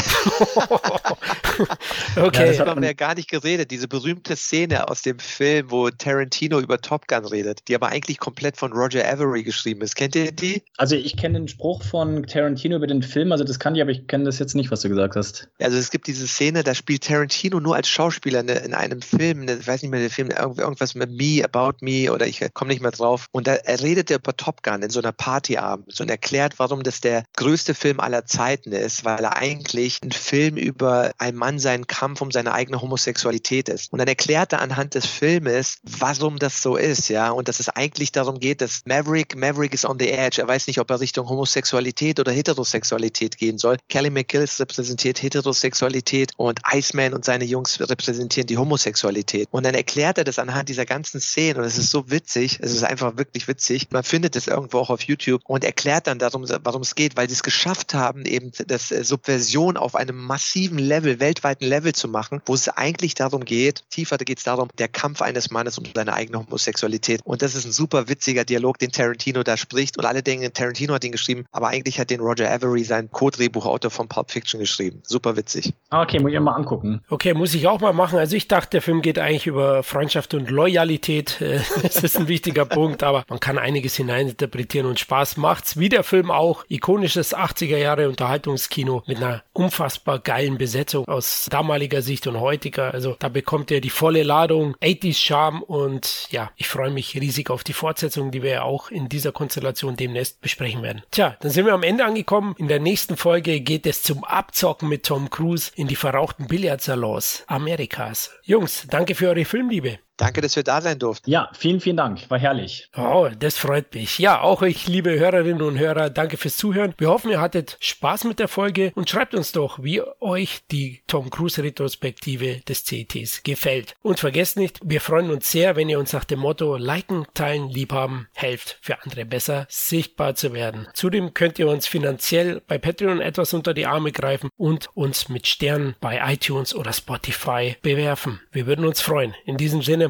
okay. Ja, das haben wir ja gar nicht geredet. Diese berühmte Szene aus dem Film, wo Tarantino über Top Gun redet, die aber eigentlich komplett von Roger Avery geschrieben ist. Kennt ihr die? Also ich kenne den Spruch von Tarantino über den Film, also das kann ich, aber ich kenne das jetzt nicht, was du gesagt hast. Also es gibt diese Szene, da spielt Tarantino nur als Schauspieler in einem Film, ich weiß nicht mehr der Film, irgendwas mit Me, About Me oder ich komme nicht mehr drauf. Und da er redet über Top Gun in so einer Partyabend und erklärt, warum das der größte Film aller Zeiten ist, weil er eigentlich ein Film über einen Mann seinen Kampf um seine eigene Homosexualität ist. Und dann erklärt er anhand des Filmes, warum das so ist, ja, und dass es eigentlich darum geht, dass Maverick, Maverick ist on the edge. Er weiß nicht, ob er Richtung Homosexualität oder Heterosexualität gehen soll. Kelly McGillis repräsentiert Heterosexualität und Iceman und seine Jungs repräsentieren die Homosexualität. Und dann erklärt er das anhand dieser ganzen Szenen und es ist so witzig, es ist einfach wirklich witzig. Man findet es irgendwo auch auf YouTube und erklärt dann darum, warum es geht, weil sie es geschafft haben, eben das äh, Subversion auf einem massiven Level, weltweiten Level zu machen, wo es eigentlich darum geht, tiefer geht es darum, der Kampf eines Mannes um seine eigene Homosexualität. Und das ist ein super witziger Dialog, den Tarantino da spricht. Und alle denken, Tarantino hat ihn geschrieben, aber eigentlich hat den Roger Avery, sein Co-Drehbuchautor von Pulp Fiction, geschrieben. Super witzig. Ah, okay, muss ich mal angucken. Okay, muss ich auch mal machen. Also ich dachte, der Film geht eigentlich über Freundschaft und Loyalität. das ist ein wichtiger Punkt, aber man kann einiges hineininterpretieren und Spaß macht's. Wie der Film auch. Ikonisches 80er Jahre Unterhaltungskino mit einer unfassbar geilen Besetzung aus damaliger Sicht und heutiger. Also da bekommt er die volle Ladung, 80s Charme und ja, ich freue mich riesig auf die Fortsetzung, die wir ja auch in dieser Konstellation demnächst besprechen werden. Tja, dann sind wir am Ende angekommen. In der nächsten Folge geht es zum Abzocken mit Tom Cruise in die verrauchten Billardsalons Amerikas. Jungs, danke für eure Filmliebe. Danke, dass wir da sein durften. Ja, vielen, vielen Dank. War herrlich. Oh, das freut mich. Ja, auch euch, liebe Hörerinnen und Hörer, danke fürs Zuhören. Wir hoffen, ihr hattet Spaß mit der Folge und schreibt uns doch, wie euch die Tom Cruise Retrospektive des CTs gefällt. Und vergesst nicht, wir freuen uns sehr, wenn ihr uns nach dem Motto liken, teilen, liebhaben, helft, für andere besser sichtbar zu werden. Zudem könnt ihr uns finanziell bei Patreon etwas unter die Arme greifen und uns mit Sternen bei iTunes oder Spotify bewerfen. Wir würden uns freuen. In diesem Sinne,